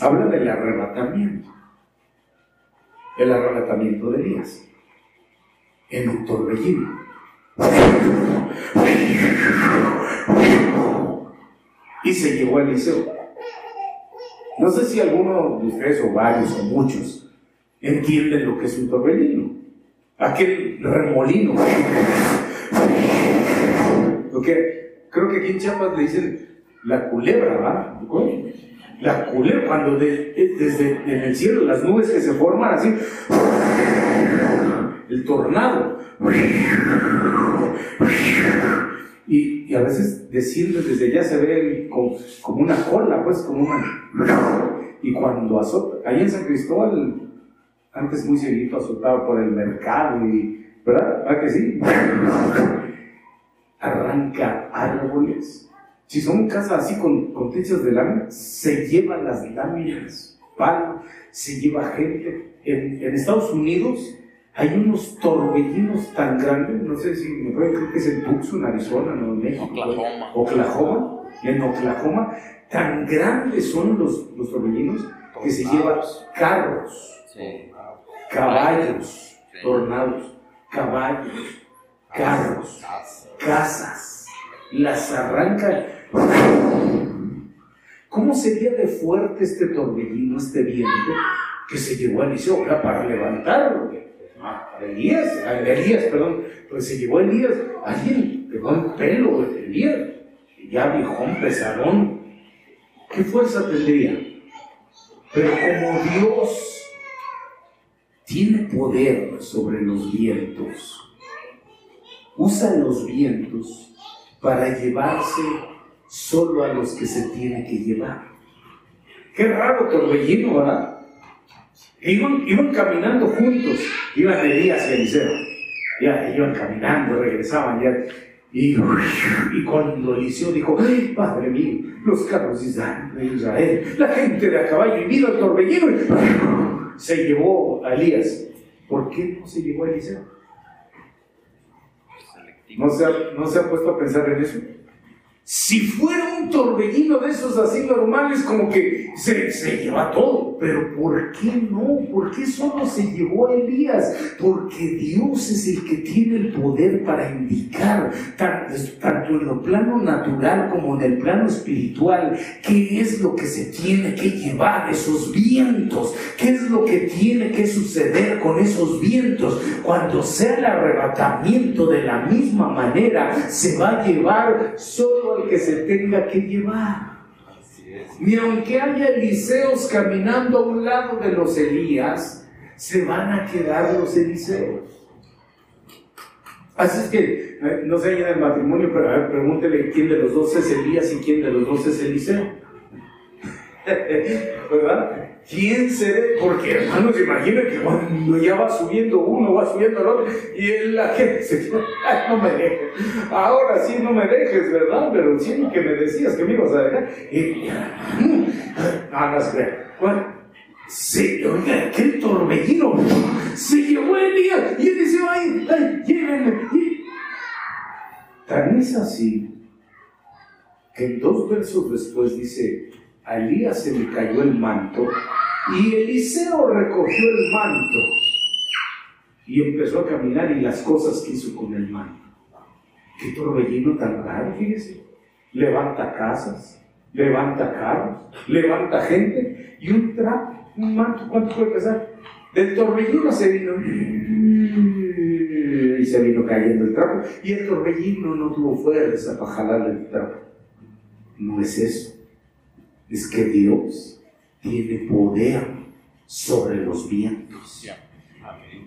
Habla del arrebatamiento. El arrebatamiento de Elías. En un torbellino. Y se llevó a Eliseo. No sé si alguno de ustedes, o varios, o muchos, entienden lo que es un torbellino. Aquel remolino. Lo que creo que aquí en Chiapas le dicen la culebra, ¿va? La culebra, cuando desde en el cielo las nubes que se forman así, el tornado. Y, a veces decirle desde allá se ve como, una cola, pues, como una. Y cuando azota, ahí en San Cristóbal, antes muy seguido azotaba por el mercado, y, ¿verdad? ¿Ah que sí? Arranca árboles. Si son casas así con, con techos de lámina, se llevan las láminas, palo, se lleva gente. En, en Estados Unidos, hay unos torbellinos tan grandes, no sé si me puede creo que es en Tucson, Arizona, no en México. Oklahoma. Oklahoma. En Oklahoma, tan grandes son los, los torbellinos que se llevan carros, caballos, tornados, caballos, carros, casas, las arrancan. ¿Cómo sería de fuerte este torbellino, este viento que se llevó a Eliseo para levantarlo? Elías, Elías, perdón, pues se llevó Elías, alguien pegó el pelo de Elías, ya viejón, pesadón, ¿qué fuerza tendría? Pero como Dios tiene poder sobre los vientos, usa los vientos para llevarse solo a los que se tiene que llevar. Qué raro torbellino, ¿verdad? Iban, caminando juntos, iban Elías y Eliseo. Ya, iban caminando, regresaban ya. Y, y cuando Eliseo dijo, ¡ay, Padre mío! Los carros de Israel, la gente de a caballo, y vino el torbellino, y se llevó a Elías. ¿Por qué no se llevó a Eliseo? ¿No se, ¿No se ha puesto a pensar en eso? Si fuera un torbellino de esos así normales, como que se, se lleva todo. Pero ¿por qué no? ¿Por qué solo se llevó a Elías? Porque Dios es el que tiene el poder para indicar, tanto en lo plano natural como en el plano espiritual, qué es lo que se tiene que llevar esos vientos, qué es lo que tiene que suceder con esos vientos. Cuando sea el arrebatamiento de la misma manera, se va a llevar solo que se tenga que llevar. Ni aunque haya Eliseos caminando a un lado de los Elías, se van a quedar los Eliseos. Así es que, eh, no sé en el matrimonio, pero a ver, pregúntele quién de los dos es Elías y quién de los dos es Eliseo. (laughs) ¿Verdad? ¿Quién será? Porque hermanos, imaginen que cuando ya va subiendo uno, va subiendo el otro, y él, la gente se (laughs) ay, no me dejes. Ahora sí no me dejes, ¿verdad? Pero sí que me decías que me ibas a dejar. Y, no, no se Bueno, sí, oiga, aquel torbellino se llevó el día y él dice, ay, ay, llévenme. Tan es así que dos versos después dice, a Elías se le cayó el manto y Eliseo recogió el manto y empezó a caminar y las cosas que hizo con el manto. Qué torbellino tan raro, fíjese. Levanta casas, levanta carros, levanta gente y un trapo, un manto, ¿cuánto puede pesar? Del torbellino se vino y se vino cayendo el trapo y el torbellino no tuvo fuerza para jalarle el trapo. No es eso, es que Dios tiene poder sobre los vientos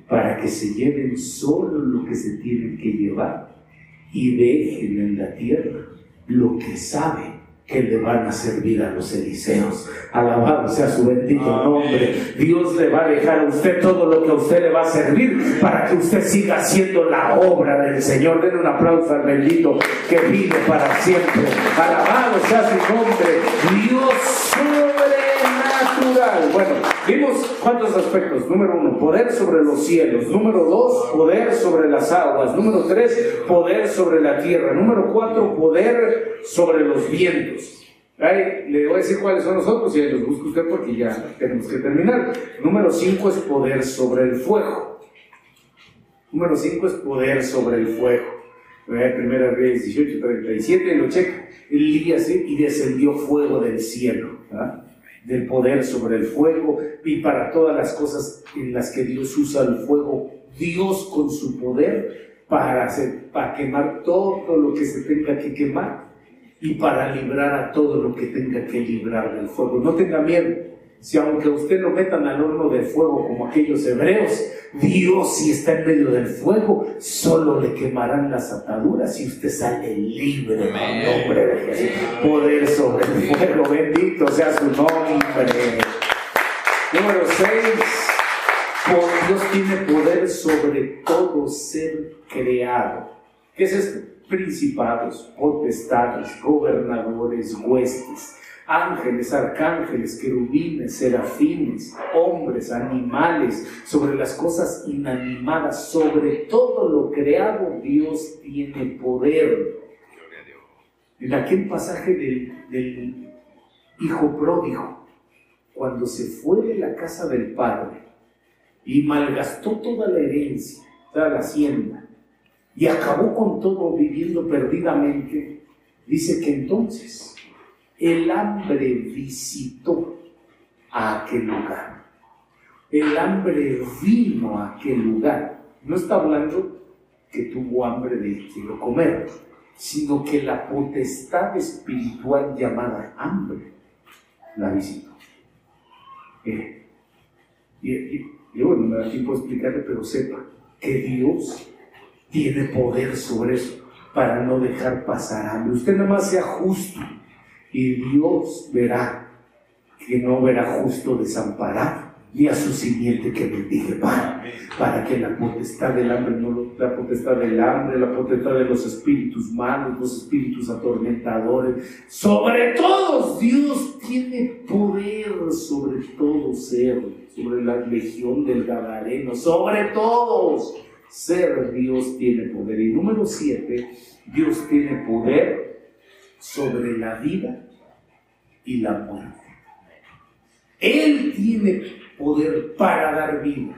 para que se lleven solo lo que se tienen que llevar y dejen en la tierra lo que sabe que le van a servir a los Eliseos. Alabado sea su bendito nombre. Dios le va a dejar a usted todo lo que a usted le va a servir para que usted siga haciendo la obra del Señor. Den un aplauso al bendito que vive para siempre. Alabado sea su nombre. Dios sobrenatural. Bueno, vimos cuántos aspectos. Número uno, poder sobre los cielos. Número dos, poder sobre las aguas. Número tres, poder sobre la tierra. Número cuatro, poder sobre los vientos. le voy a decir cuáles son los otros y ahí los busca usted porque ya tenemos que terminar. Número cinco es poder sobre el fuego. Número cinco es poder sobre el fuego. Primera Reyes 18, 37, lo checa. Elías y descendió fuego del cielo del poder sobre el fuego y para todas las cosas en las que Dios usa el fuego, Dios con su poder para, hacer, para quemar todo lo que se tenga que quemar y para librar a todo lo que tenga que librar del fuego. No tenga miedo. Si aunque usted lo metan al horno de fuego como aquellos hebreos, Dios si está en medio del fuego, solo le quemarán las ataduras y usted sale libre en el nombre de Jesús. Poder sobre el fuego, bendito sea su nombre. Número 6. Dios tiene poder sobre todo ser creado. ¿Qué es esto? Principados, potestades, gobernadores, huestes ángeles, arcángeles, querubines, serafines, hombres, animales, sobre las cosas inanimadas, sobre todo lo creado, Dios tiene poder. En aquel pasaje del, hijo pródigo, cuando se fue de la casa del padre y malgastó toda la herencia, toda la hacienda, y acabó con todo viviendo perdidamente, dice que entonces el hambre visitó a aquel lugar. El hambre vino a aquel lugar. No está hablando que tuvo hambre de quiero comer, sino que la potestad espiritual llamada hambre la visitó. Eh, y, bueno, no me da tiempo de explicarle, pero sepa que Dios tiene poder sobre eso para no dejar pasar hambre. Usted nada más sea justo y Dios verá que no verá justo desamparado ni a su simiente que bendice para, para que la potestad del hambre, no la potestad del hambre, la potestad de los espíritus malos, los espíritus atormentadores, sobre todos Dios tiene poder sobre todo ser, sobre la legión del Gadareno, sobre todos ser Dios tiene poder. Y número siete, Dios tiene poder sobre la vida y la muerte. Él tiene poder para dar vida.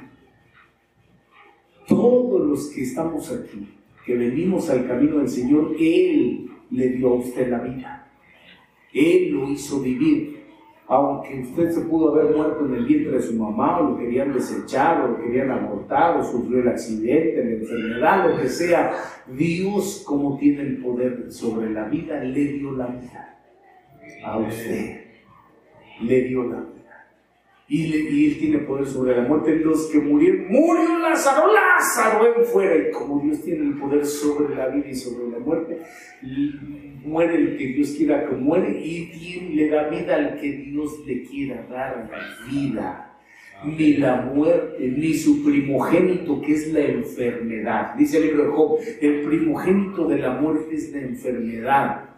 Todos los que estamos aquí, que venimos al camino del Señor, Él le dio a usted la vida. Él lo hizo vivir. Aunque usted se pudo haber muerto en el vientre de su mamá, o lo querían desechar, o lo querían abortar, o sufrió el accidente, la enfermedad, lo que sea, Dios, como tiene el poder sobre la vida, le dio la vida a usted. Le dio la vida. Y, Él tiene poder sobre la muerte. Los que murieron, murió Lázaro, Lázaro en fuera. Y como Dios tiene el poder sobre la vida y sobre la muerte, muere el que Dios quiera que muere y le da vida al que Dios le quiera dar vida ni la muerte, ni su primogénito, que es la enfermedad. Dice el libro de Job, el primogénito de la muerte es la enfermedad.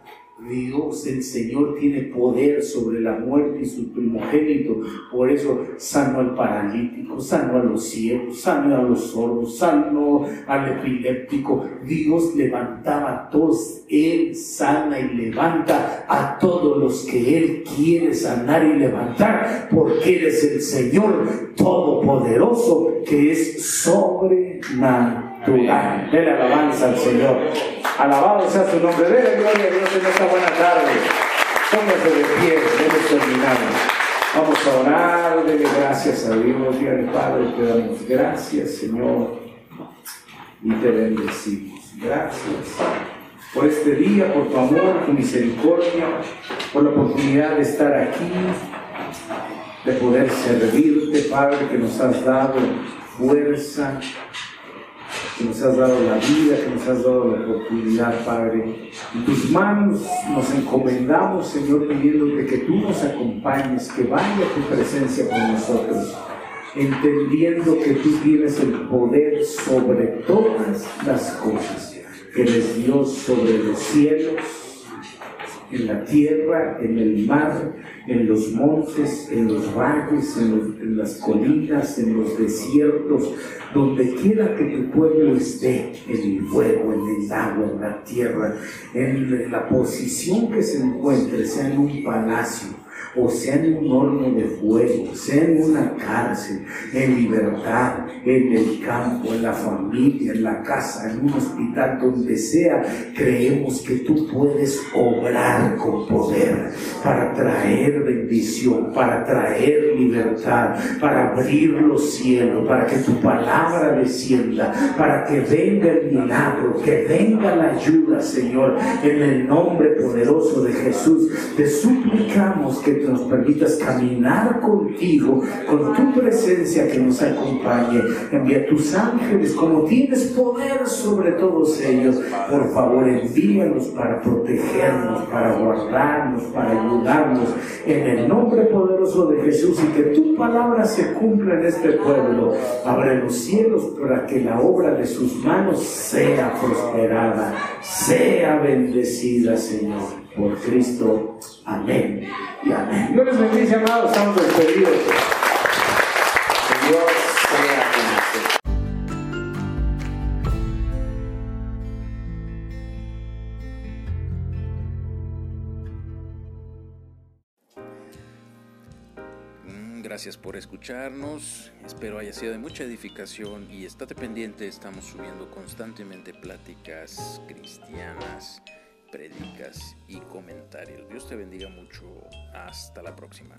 Dios, el Señor tiene poder sobre la muerte y su primogénito. Por eso sanó al paralítico, sanó a los ciegos, sanó a los sordos, sanó al epiléptico. Dios levantaba a todos. Él sana y levanta a todos los que Él quiere sanar y levantar, porque Él es el Señor Todopoderoso que es sobrenatural. Dele alabanza al Señor. Alabado sea su nombre. Dele gloria a Dios en esta buena tarde. Póngase de pie, debe terminar. Vamos a orar, dele gracias a Dios, Dios Padre, te damos gracias, Señor, y te bendecimos. Gracias por este día, por tu amor, tu misericordia, por la oportunidad de estar aquí, de poder servirte, Padre, que nos has dado fuerza, que nos has dado la vida, que nos has dado la oportunidad, Padre. En tus manos nos encomendamos, Señor, pidiéndote que tú nos acompañes, que vaya tu presencia con nosotros, entendiendo que tú tienes el poder sobre todas las cosas, que eres Dios sobre los cielos, en la tierra, en el mar, en los montes, en los valles, en, las colinas, en los desiertos, donde quiera que tu pueblo esté, en el fuego, en el agua, en la tierra, en la posición que se encuentre, sea en un palacio, o sea en un horno de fuego, sea en una cárcel, en libertad, en el campo, en la familia, en la casa, en un hospital, donde sea, creemos que tú puedes obrar con poder para traer bendición, para traer libertad, para abrir los cielos, para que tu palabra descienda, para que venga el milagro, que venga la ayuda, Señor, en el nombre poderoso de Jesús. Te suplicamos que nos permitas caminar contigo, con tu presencia que nos acompañe. Envía tus ángeles, como tienes poder sobre todos ellos. Por favor, envíalos para protegernos, para guardarnos, para ayudarnos. En el nombre poderoso de Jesús y que tu palabra se cumpla en este pueblo. Abre los cielos para que la obra de sus manos sea prosperada, sea bendecida, Señor por Cristo. Amén y amén. Dios les bendice, amados, estamos despedidos. Que Dios sea con mm, Gracias por escucharnos, espero haya sido de mucha edificación y estate pendiente, estamos subiendo constantemente pláticas cristianas predicas y comentarios. Dios te bendiga mucho. Hasta la próxima.